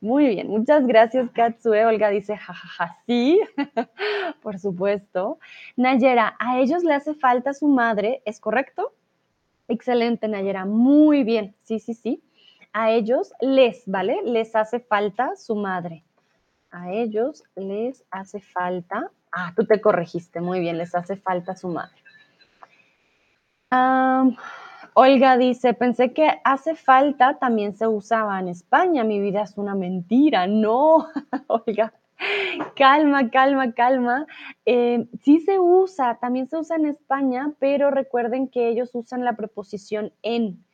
Muy bien, muchas gracias, Katsue. Olga dice, jajaja, sí, por supuesto. Nayera, a ellos le hace falta su madre, ¿es correcto? Excelente, Nayera, muy bien, sí, sí, sí. A ellos les, ¿vale? Les hace falta su madre. A ellos les hace falta, ah, tú te corregiste, muy bien, les hace falta su madre. Olga dice, pensé que hace falta también se usaba en España, mi vida es una mentira. No, Olga, calma, calma, calma. Eh, sí se usa, también se usa en España, pero recuerden que ellos usan la preposición en,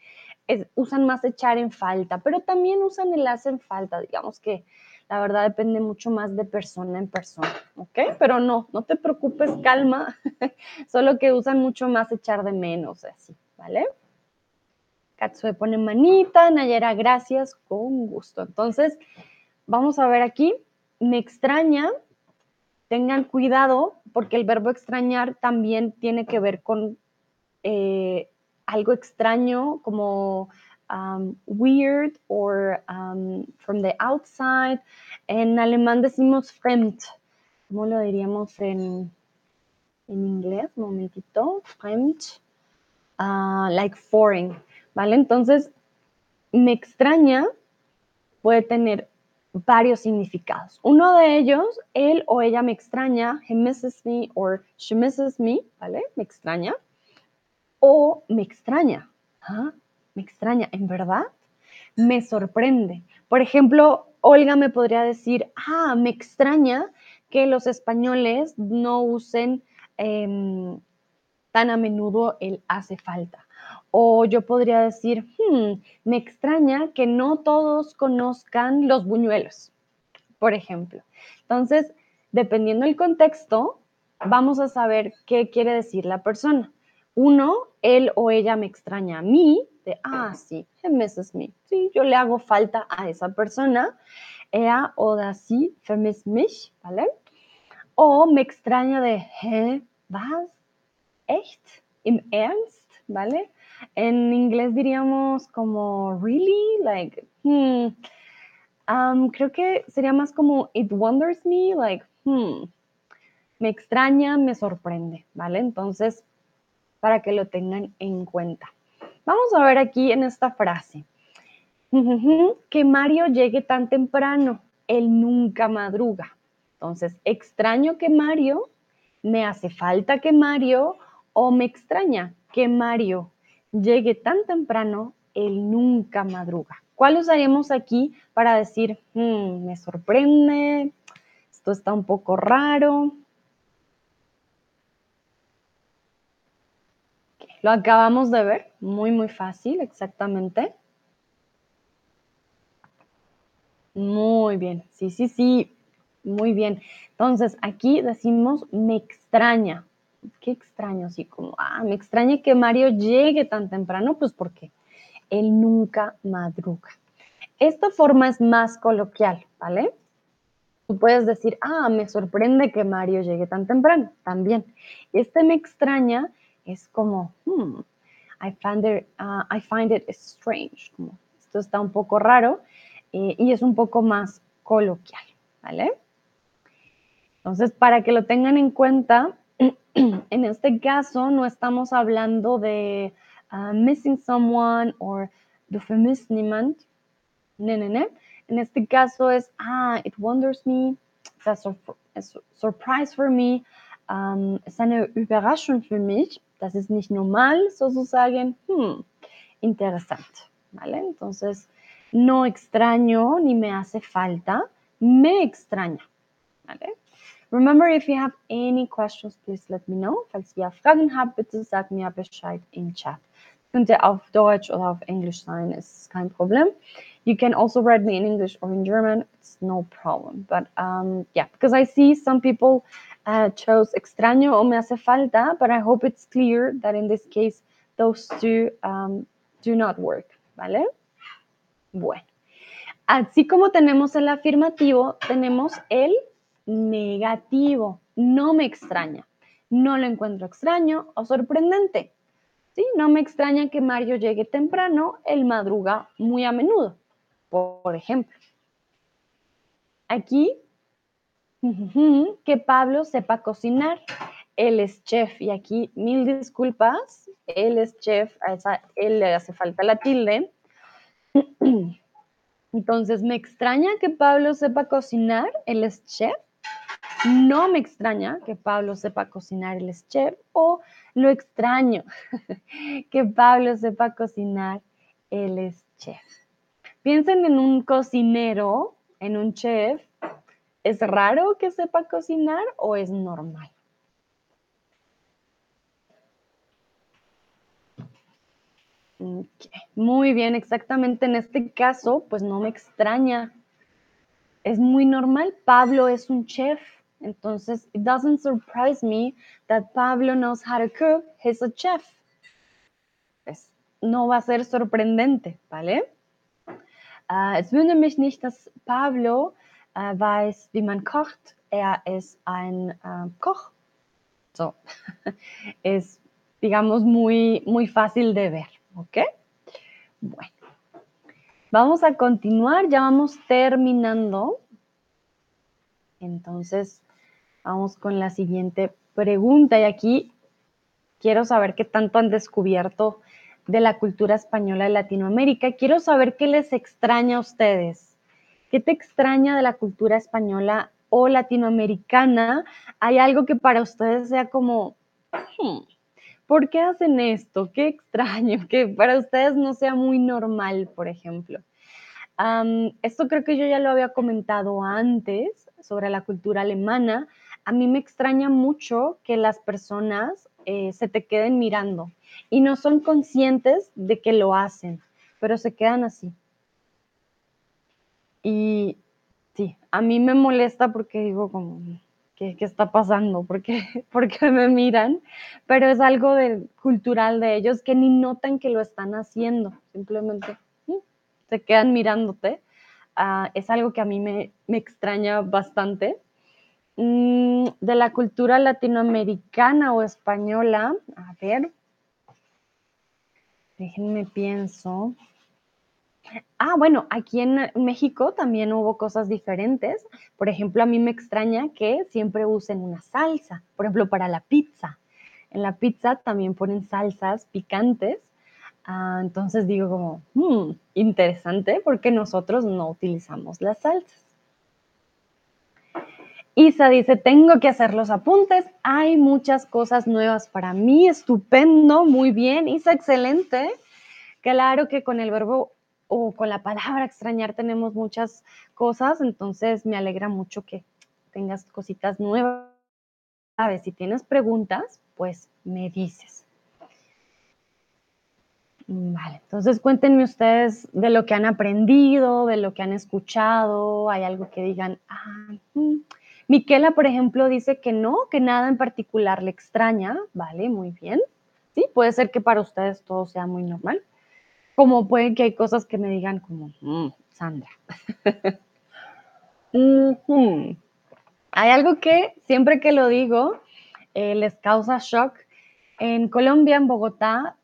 usan más echar en falta, pero también usan el hacen falta, digamos que la verdad depende mucho más de persona en persona, ¿ok? Pero no, no te preocupes, calma, solo que usan mucho más echar de menos, así, ¿vale? Katsue pone manita, Nayera, gracias, con gusto. Entonces, vamos a ver aquí, me extraña, tengan cuidado porque el verbo extrañar también tiene que ver con eh, algo extraño como um, weird or um, from the outside. En alemán decimos fremd. ¿Cómo lo diríamos en, en inglés? Un momentito. Fremd. Uh, like foreign. ¿vale? Entonces, me extraña puede tener varios significados. Uno de ellos, él o ella me extraña, he misses me or she misses me, ¿vale? Me extraña. O me extraña, ¿ah? Me extraña, ¿en verdad? Me sorprende. Por ejemplo, Olga me podría decir, ah, me extraña que los españoles no usen em, tan a menudo el hace falta. O yo podría decir, hmm, me extraña que no todos conozcan los buñuelos, por ejemplo. Entonces, dependiendo del contexto, vamos a saber qué quiere decir la persona. Uno, él o ella me extraña a mí, de, ah, sí, he misses me. Sí, yo le hago falta a esa persona. Ea o da sí, vermisst mich, ¿vale? O me extraña de, hä, was? Echt? Im Ernst? ¿Vale? En inglés diríamos como really, like, hmm. Um, creo que sería más como it wonders me, like, hmm. Me extraña, me sorprende, ¿vale? Entonces, para que lo tengan en cuenta. Vamos a ver aquí en esta frase. Que Mario llegue tan temprano, él nunca madruga. Entonces, extraño que Mario, me hace falta que Mario o me extraña que Mario llegue tan temprano, él nunca madruga. ¿Cuál usaríamos aquí para decir, hmm, me sorprende, esto está un poco raro? Lo acabamos de ver, muy, muy fácil, exactamente. Muy bien, sí, sí, sí, muy bien. Entonces, aquí decimos me extraña qué extraño, así como, ah, me extraña que Mario llegue tan temprano, pues porque él nunca madruga. Esta forma es más coloquial, ¿vale? Tú puedes decir, ah, me sorprende que Mario llegue tan temprano, también. Este me extraña es como, hmm, I find it, uh, I find it strange. Como, esto está un poco raro eh, y es un poco más coloquial, ¿vale? Entonces, para que lo tengan en cuenta, en este caso no estamos hablando de uh, missing someone or du vermisst niemand. Ne, ne, ne. En este caso es, ah, it wonders me, es a surprise for me, um, es eine Überraschung für mich. Das ist nicht normal, sozusagen. Hmm, interesante, ¿vale? Entonces, no extraño ni me hace falta, me extraña, ¿vale? Remember, if you have any questions, please let me know. Falls ihr Fragen habt, bitte sagt mir Bescheid im Chat. Könnte auf Deutsch oder auf Englisch sein, ist kein Problem. You can also write me in English or in German. It's no problem. But um, yeah, because I see some people uh, chose extraño o me hace falta, but I hope it's clear that in this case, those two um, do not work, ¿vale? Bueno, así como tenemos el afirmativo, tenemos el negativo. No me extraña. No lo encuentro extraño o sorprendente. ¿Sí? No me extraña que Mario llegue temprano, él madruga muy a menudo, por ejemplo. Aquí, que Pablo sepa cocinar. Él es chef y aquí mil disculpas, él es chef, a esa, él le hace falta la tilde. Entonces, me extraña que Pablo sepa cocinar, él es chef. No me extraña que Pablo sepa cocinar, el chef, o lo extraño que Pablo sepa cocinar, él es chef. Piensen en un cocinero, en un chef. ¿Es raro que sepa cocinar o es normal? Muy bien, exactamente en este caso, pues no me extraña. Es muy normal. Pablo es un chef. Entonces, it doesn't surprise me that Pablo knows how to cook. He's a chef. Es, no va a ser sorprendente, ¿vale? Uh, es wundert mich Pablo uh, weiß, wie man kocht. Er ist ein. So, es, digamos, muy, muy fácil de ver, ¿ok? Bueno, vamos a continuar, ya vamos terminando. Entonces, Vamos con la siguiente pregunta y aquí quiero saber qué tanto han descubierto de la cultura española de Latinoamérica. Quiero saber qué les extraña a ustedes. ¿Qué te extraña de la cultura española o latinoamericana? ¿Hay algo que para ustedes sea como, hmm, ¿por qué hacen esto? Qué extraño, que para ustedes no sea muy normal, por ejemplo. esto creo que yo ya lo había comentado antes sobre la cultura alemana, a mí me extraña mucho que las personas eh, se te queden mirando y no son conscientes de que lo hacen, pero se quedan así. Y sí, a mí me molesta porque digo como, ¿qué, está pasando? ¿Por qué, me miran? Pero es algo de, cultural de ellos que ni notan que lo están haciendo, simplemente se quedan mirándote. Ah, es algo que a mí me, me extraña bastante. Mm, de la cultura latinoamericana o española, a ver, déjenme pienso. Ah, bueno, aquí en México también hubo cosas diferentes. Por ejemplo, a mí me extraña que siempre usen una salsa, por ejemplo, para la pizza. En la pizza también ponen salsas picantes. Ah, entonces digo como, hmm, interesante porque nosotros no utilizamos las salsas. Isa dice, tengo que hacer los apuntes, hay muchas cosas nuevas para mí, estupendo, muy bien, Isa, excelente. Claro que con el verbo o con la palabra extrañar tenemos muchas cosas, entonces me alegra mucho que tengas cositas nuevas. A ver, si tienes preguntas, pues me dices. Vale, entonces cuéntenme ustedes de lo que han aprendido, de lo que han escuchado, hay algo que digan, ah, mm, Miquela, por ejemplo, dice que no, que nada en particular le extraña. Vale, muy bien. Sí, puede ser que para ustedes todo sea muy normal. Como puede que hay cosas que me digan como, mm, Sandra. Hay algo que siempre que lo digo eh, les causa shock. En Colombia, en Bogotá,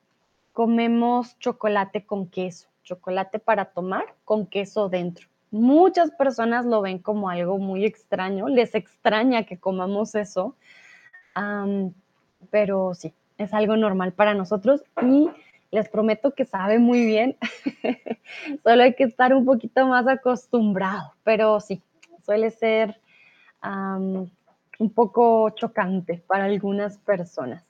comemos chocolate con queso, chocolate para tomar con queso dentro. Muchas personas lo ven como algo muy extraño, les extraña que comamos eso, pero sí, es algo normal para nosotros y les prometo que sabe muy bien, solo hay que estar un poquito más acostumbrado, pero sí, suele ser un poco chocante para algunas personas.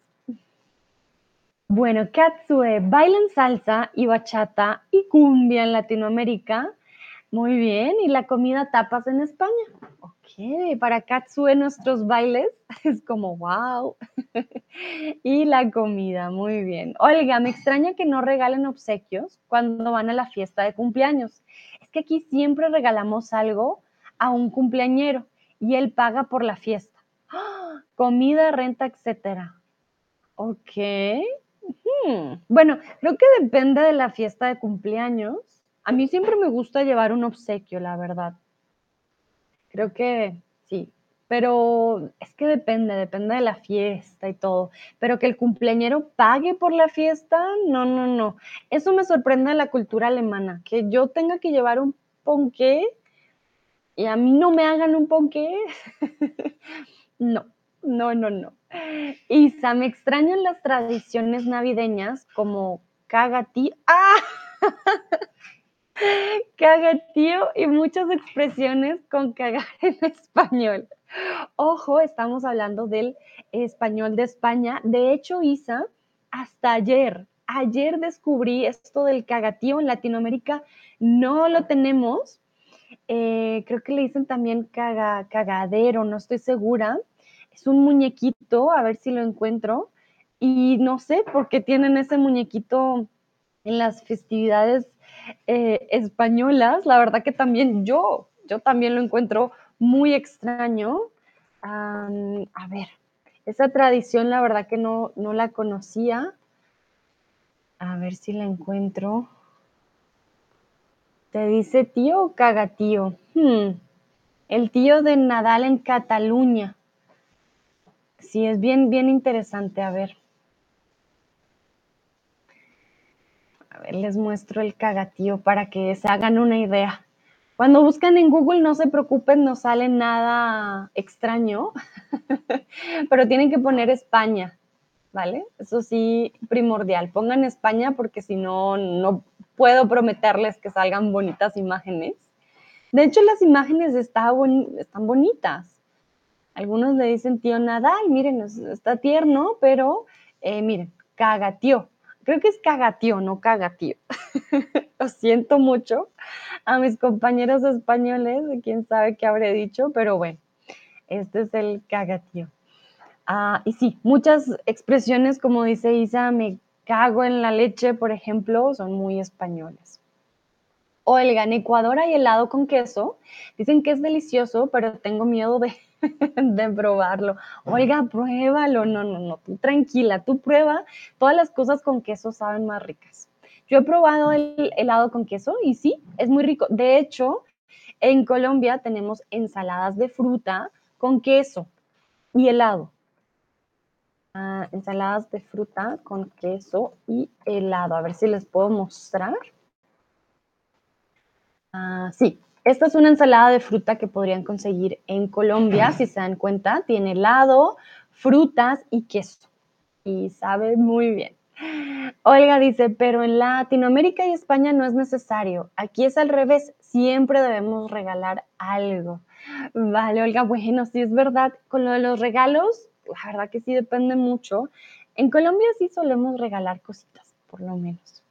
Bueno, Katsue, bailan salsa y bachata y cumbia en Latinoamérica. Muy bien, ¿y la comida tapas en España? Ok, para Katsue nuestros bailes es como wow. y la comida, muy bien. Olga, me extraña que no regalen obsequios cuando van a la fiesta de cumpleaños. Es que aquí siempre regalamos algo a un cumpleañero y él paga por la fiesta. ¡Ah! Comida, renta, etcétera. Ok. Bueno, creo que depende de la fiesta de cumpleaños. A mí siempre me gusta llevar un obsequio, la verdad. Creo que sí, pero es que depende, depende de la fiesta y todo. Pero que el cumpleañero pague por la fiesta, no, no, no. Eso me sorprende de la cultura alemana, que yo tenga que llevar un ponqué y a mí no me hagan un ponqué. no, no, no, no. Isa, me extrañan las tradiciones navideñas como cagatío. ¡Ah! cagatío y muchas expresiones con cagar en español. Ojo, estamos hablando del español de España. De hecho, Isa, hasta ayer, ayer descubrí esto del cagatío en Latinoamérica. No lo tenemos. Eh, creo que le dicen también cagadero, no estoy segura es un muñequito, a ver si lo encuentro, y no sé por qué tienen ese muñequito en las festividades eh, españolas, la verdad que también yo, yo también lo encuentro muy extraño. a ver, esa tradición la verdad que no, no la conocía. A ver si la encuentro. Te dice tío o cagatío. Hmm, el tío de Nadal en Cataluña. Sí, es bien, bien interesante. A ver. A ver, les muestro el cagatío para que se hagan una idea. Cuando buscan en Google, no se preocupen, no sale nada extraño, pero tienen que poner España, ¿vale? Eso sí, primordial. Pongan España porque si no, no puedo prometerles que salgan bonitas imágenes. De hecho, las imágenes están bonitas. Algunos le dicen tío Nadal, miren, está tierno, pero eh, miren, cagatío. Creo que es cagatío, no cagatío. Lo siento mucho a mis compañeros españoles, quién sabe qué habré dicho, pero bueno, este es el cagatío. Ah, y sí, muchas expresiones, como dice Isa, me cago en la leche, por ejemplo, son muy españoles. Oiga, en Ecuador hay helado con queso. Dicen que es delicioso, pero tengo miedo de de probarlo. Oiga, pruébalo. No, no, no, tú tranquila, tú prueba. Todas las cosas con queso saben más ricas. Yo he probado el helado con queso y sí, es muy rico. De hecho, en Colombia tenemos ensaladas de fruta con queso y helado. Ah, ensaladas de fruta con queso y helado. A ver si les puedo mostrar. Ah, sí, esta es una ensalada de fruta que podrían conseguir en Colombia, si se dan cuenta. Tiene helado, frutas y queso. Y sabe muy bien. Olga dice, pero en Latinoamérica y España no es necesario. Aquí es al revés. Siempre debemos regalar algo. Vale, Olga, bueno, sí es verdad. Con lo de los regalos, la verdad que sí depende mucho. En Colombia sí solemos regalar cositas, por lo menos.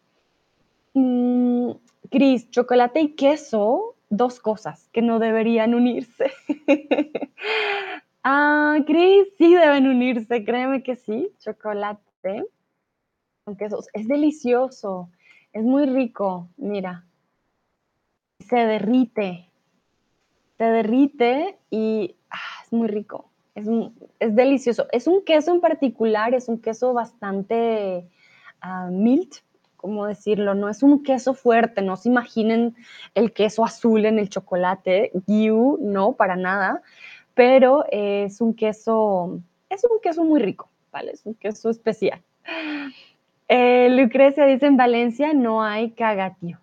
Mm, Cris, chocolate y queso dos cosas que no deberían unirse. ah, Cris, sí deben unirse, créeme que sí. Chocolate con quesos. Es delicioso, es muy rico, mira. Se derrite, se derrite y ah, es muy rico. Es, es, delicioso. Es un queso en particular, es un queso bastante uh, mild, ¿cómo decirlo? No es un queso fuerte, no se imaginen el queso azul en el chocolate, no, para nada, pero es un queso, es un queso muy rico, ¿vale? Es un queso especial. Eh, Lucrecia dice, en Valencia no hay cagatío.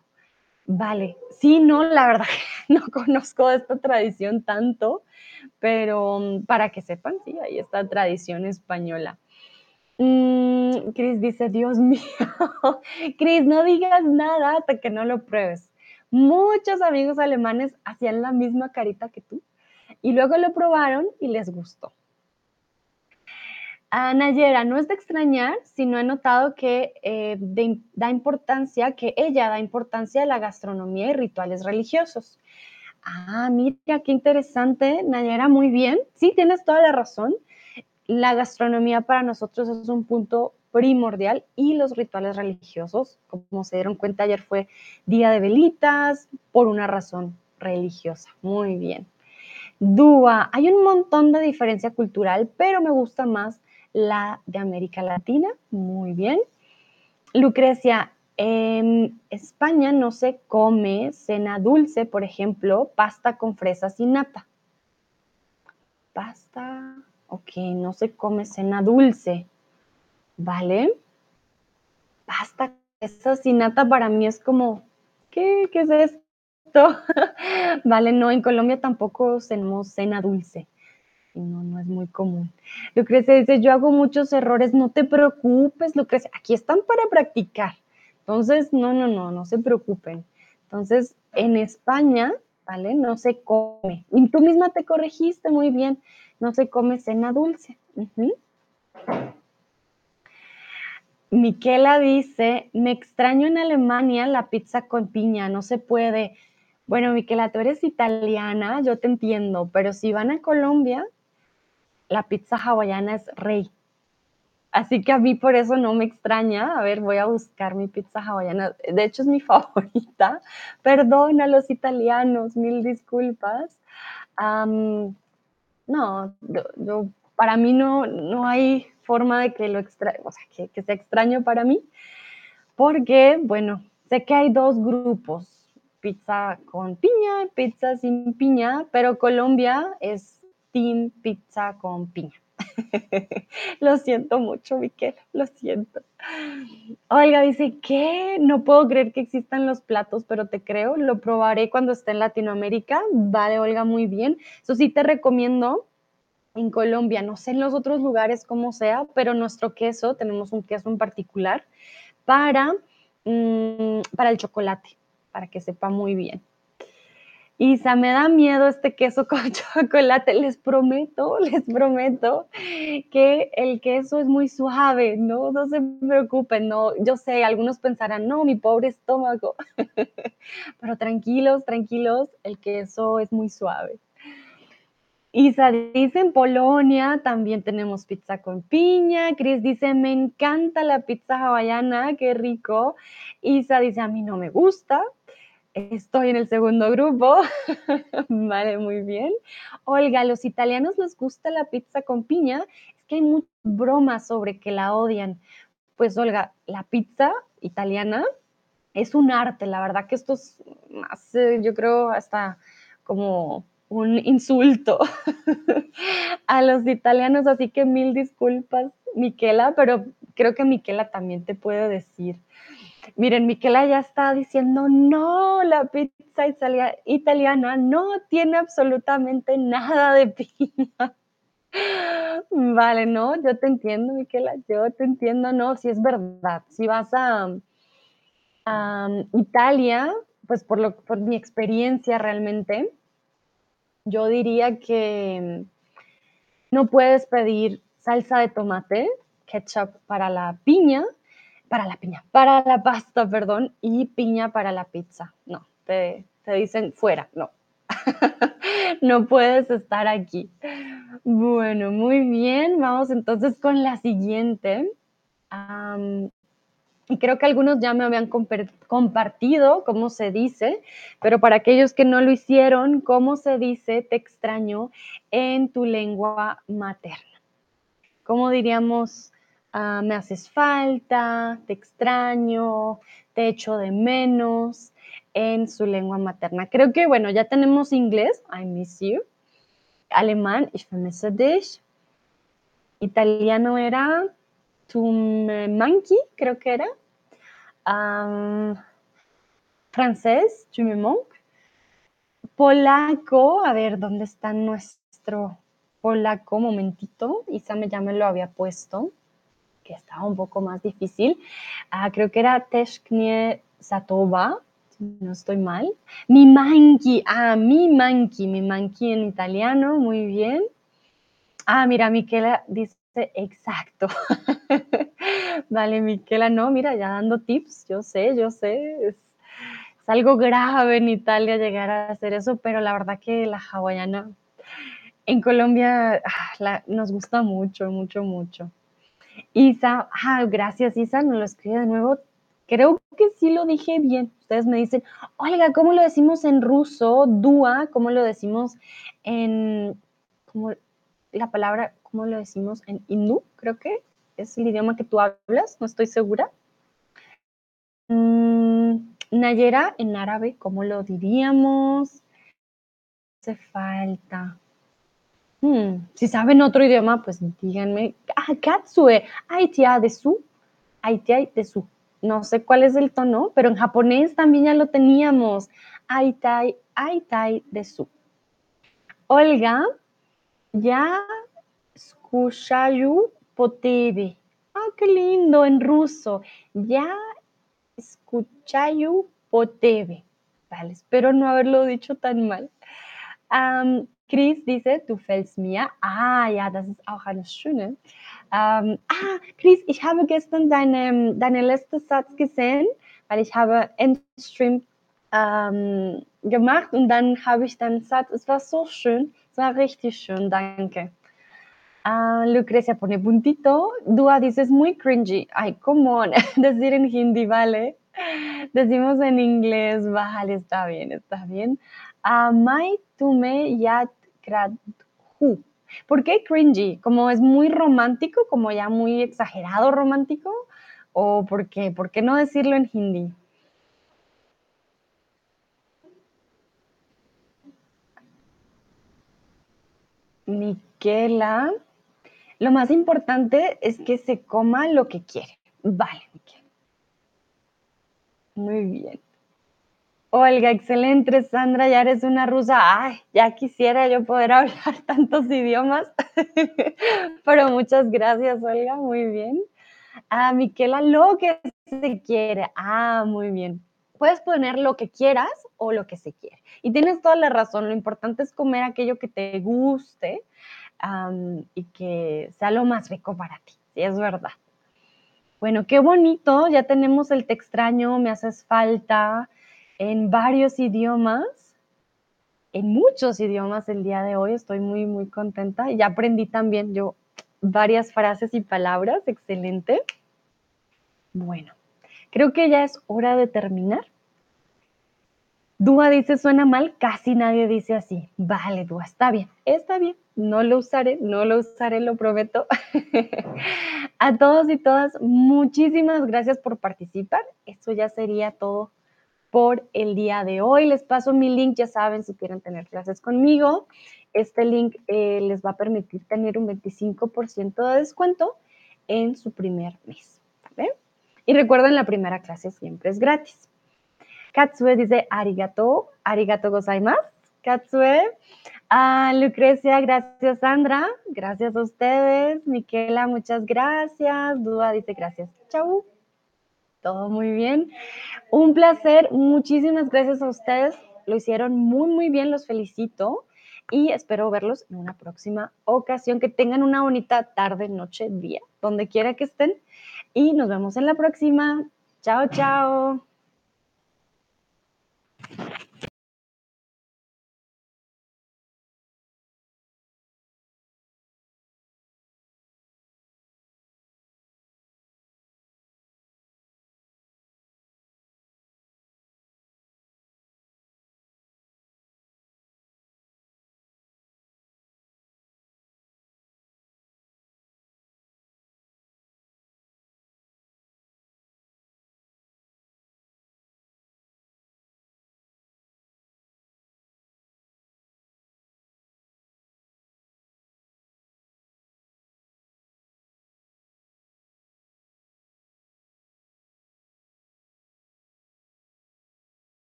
Vale, sí, no, la verdad no conozco esta tradición tanto, pero mm, para que sepan, sí, hay esta tradición española. Mm, Cris dice, Dios mío, Cris, no digas nada hasta que no lo pruebes. Muchos amigos alemanes hacían la misma carita que tú y luego lo probaron y les gustó. Nayera, no es de extrañar, sino he notado que eh, da importancia, que ella da importancia a la gastronomía y rituales religiosos. Ah, mira, qué interesante, Nayera, muy bien. Sí, tienes toda la razón. La gastronomía para nosotros es un punto primordial y los rituales religiosos, como se dieron cuenta ayer, fue día de velitas por una razón religiosa. Muy bien. Dúa, hay un montón de diferencia cultural, pero me gusta más la de América Latina. Muy bien. Lucrecia, en España no se come cena dulce, por ejemplo, pasta con fresas y nata. Pasta, ok, no se come cena dulce. ¿Vale? Pasta con fresas y nata para mí es como, ¿qué, qué es esto? vale, no, en Colombia tampoco tenemos cena dulce no, no es muy común. Lucrecia dice, yo hago muchos errores, no te preocupes, Lucrecia, aquí están para practicar. Entonces, no, no, no, no se preocupen. Entonces, en España, ¿vale? No se come. Y tú misma te corregiste muy bien, no se come cena dulce. Miquela dice, me extraño en Alemania la pizza con piña, no se puede. Bueno, Miquela, tú eres italiana, yo te entiendo, pero si van a Colombia, la pizza hawaiana es rey. Así que a mí por eso no me extraña. A ver, voy a buscar mi pizza hawaiana. De hecho, es mi favorita. Perdón a los italianos, mil disculpas. No, yo, para mí no, no hay forma de que lo extra, o sea, que, que sea extraño para mí, porque, bueno, sé que hay dos grupos, pizza con piña, pizza sin piña, pero Colombia es team pizza con piña. lo siento mucho, Miquel, lo siento. Oiga, dice, ¿qué? No puedo creer que existan los platos, pero te creo, lo probaré cuando esté en Latinoamérica. Vale, Olga, muy bien. Eso sí te recomiendo en Colombia, no sé en los otros lugares cómo sea, pero nuestro queso, tenemos un queso en particular para, mm, para el chocolate, para que sepa muy bien. Isa, me da miedo este queso con chocolate. Les prometo, les prometo que el queso es muy suave, no, no se preocupen, no. Yo sé, algunos pensarán, no, mi pobre estómago. Pero tranquilos, tranquilos, el queso es muy suave. Isa dice, en Polonia también tenemos pizza con piña. Chris dice, me encanta la pizza hawaiana, qué rico. Isa dice, a mí no me gusta. Estoy en el segundo grupo. vale, muy bien. Olga, ¿a los italianos les gusta la pizza con piña? Es que hay muchas bromas sobre que la odian. Pues Olga, la pizza italiana es un arte, la verdad que esto es más, eh, yo creo, hasta como un insulto a los italianos, así que mil disculpas, Miquela, pero creo que Miquela también te puede decir Miren, Miquela ya está diciendo, no, la pizza italiana no tiene absolutamente nada de piña. Vale, no, yo te entiendo, Miquela, yo te entiendo, no, si es verdad. Si vas a, Italia, pues por, lo, por mi experiencia realmente, yo diría que no puedes pedir salsa de tomate, ketchup para la piña, para la piña, para la pasta, perdón, y piña para la pizza. No, te, dicen fuera, no. no puedes estar aquí. Bueno, muy bien, vamos entonces con la siguiente. y creo que algunos ya me habían compartido cómo se dice, pero para aquellos que no lo hicieron, ¿cómo se dice te extraño en tu lengua materna? ¿Cómo diríamos Ah, me haces falta, te extraño, te echo de menos en su lengua materna. Creo que, bueno, ya tenemos inglés, I miss you, alemán, ich vermisse dich, italiano era Monkey, creo que era. francés, tu me manques. Polaco, a ver, ¿dónde está nuestro polaco? Momentito, Isa ya me lo había puesto, que estaba un poco más difícil. Ah, creo que era Teshknie Satova, no estoy mal. Mi manki, ah, mi manki, mi manki en italiano, muy bien. Ah, mira, Miquela dice exacto. vale, Miquela, no, mira, ya dando tips, yo sé, yo sé, es, algo grave en Italia llegar a hacer eso, pero la verdad que la hawaiana en Colombia ah, nos gusta mucho, mucho, mucho. Isa, ah, gracias Isa, nos lo escribe de nuevo. Creo que sí lo dije bien. Ustedes me dicen, oiga, ¿cómo lo decimos en ruso? Dua, ¿cómo lo decimos en, la palabra, ¿cómo lo decimos en hindú? Creo que es el idioma que tú hablas, no estoy segura. Mm, Nayera en árabe, ¿cómo lo diríamos? Hace falta. Hmm, si saben otro idioma, pues díganme. Ah, Katsue, Aitia de su. Aitia de su no sé cuál es el tono, pero en japonés también ya lo teníamos. Aitai, aitai de su. Olga, ya escuchayu potebe. Ah, qué lindo en ruso. Ya escuchayu potebe. Vale, espero no haberlo dicho tan mal. Chris dice, du fällst mir. Ah, ja, das ist auch eine schöne. Ähm, ah, Chris, ich habe gestern deine, deine letzte Satz gesehen, weil ich habe Endstream ähm, gemacht und dann habe ich deinen Satz, es war so schön, es war richtig schön, danke. Uh, Lucrecia pone puntito. Dua dices muy cringy. Ay, come on. Decir en hindi, ¿vale? Decimos en inglés, vale, está bien, está bien. Amai tume yat gradhu. ¿Por qué cringy? ¿Como es muy romántico, como ya muy exagerado romántico? ¿O por qué? ¿Por qué no decirlo en hindi? Miquela, lo más importante es que se coma lo que quiere. Vale, Miquela. Muy bien. Olga, excelente, Sandra, ya eres una rusa. Ay, ya quisiera yo poder hablar tantos idiomas. Pero muchas gracias, Olga, muy bien. Ah, Miquela, lo que se quiere. Ah, muy bien. Puedes poner lo que quieras o lo que se quiere. Y tienes toda la razón, lo importante es comer aquello que te guste y que sea lo más rico para ti, sí, es verdad. Bueno, qué bonito, ya tenemos el te extraño, me haces falta, en varios idiomas, en muchos idiomas el día de hoy. Estoy muy, muy contenta. Ya aprendí también yo varias frases y palabras. Excelente. Bueno, creo que ya es hora de terminar. Dúa dice, suena mal, casi nadie dice así. Vale, Dúa, está bien, está bien. No lo usaré, no lo usaré, lo prometo. A todos y todas, muchísimas gracias por participar. Esto ya sería todo por el día de hoy. Les paso mi link, ya saben, si quieren tener clases conmigo. Este link eh, les va a permitir tener un 25% de descuento en su primer mes. Y recuerden, la primera clase siempre es gratis. Katsue dice arigato, arigato gozaimasu. Katsue. Ah, Lucrecia, gracias Sandra, gracias a ustedes. Miquela, muchas gracias. Duda dice gracias. Chau. Todo muy bien. Un placer. Muchísimas gracias a ustedes. Lo hicieron muy, muy bien. Los felicito y espero verlos en una próxima ocasión. Que tengan una bonita tarde, noche, día, donde quiera que estén. Y nos vemos en la próxima. Chao, chao.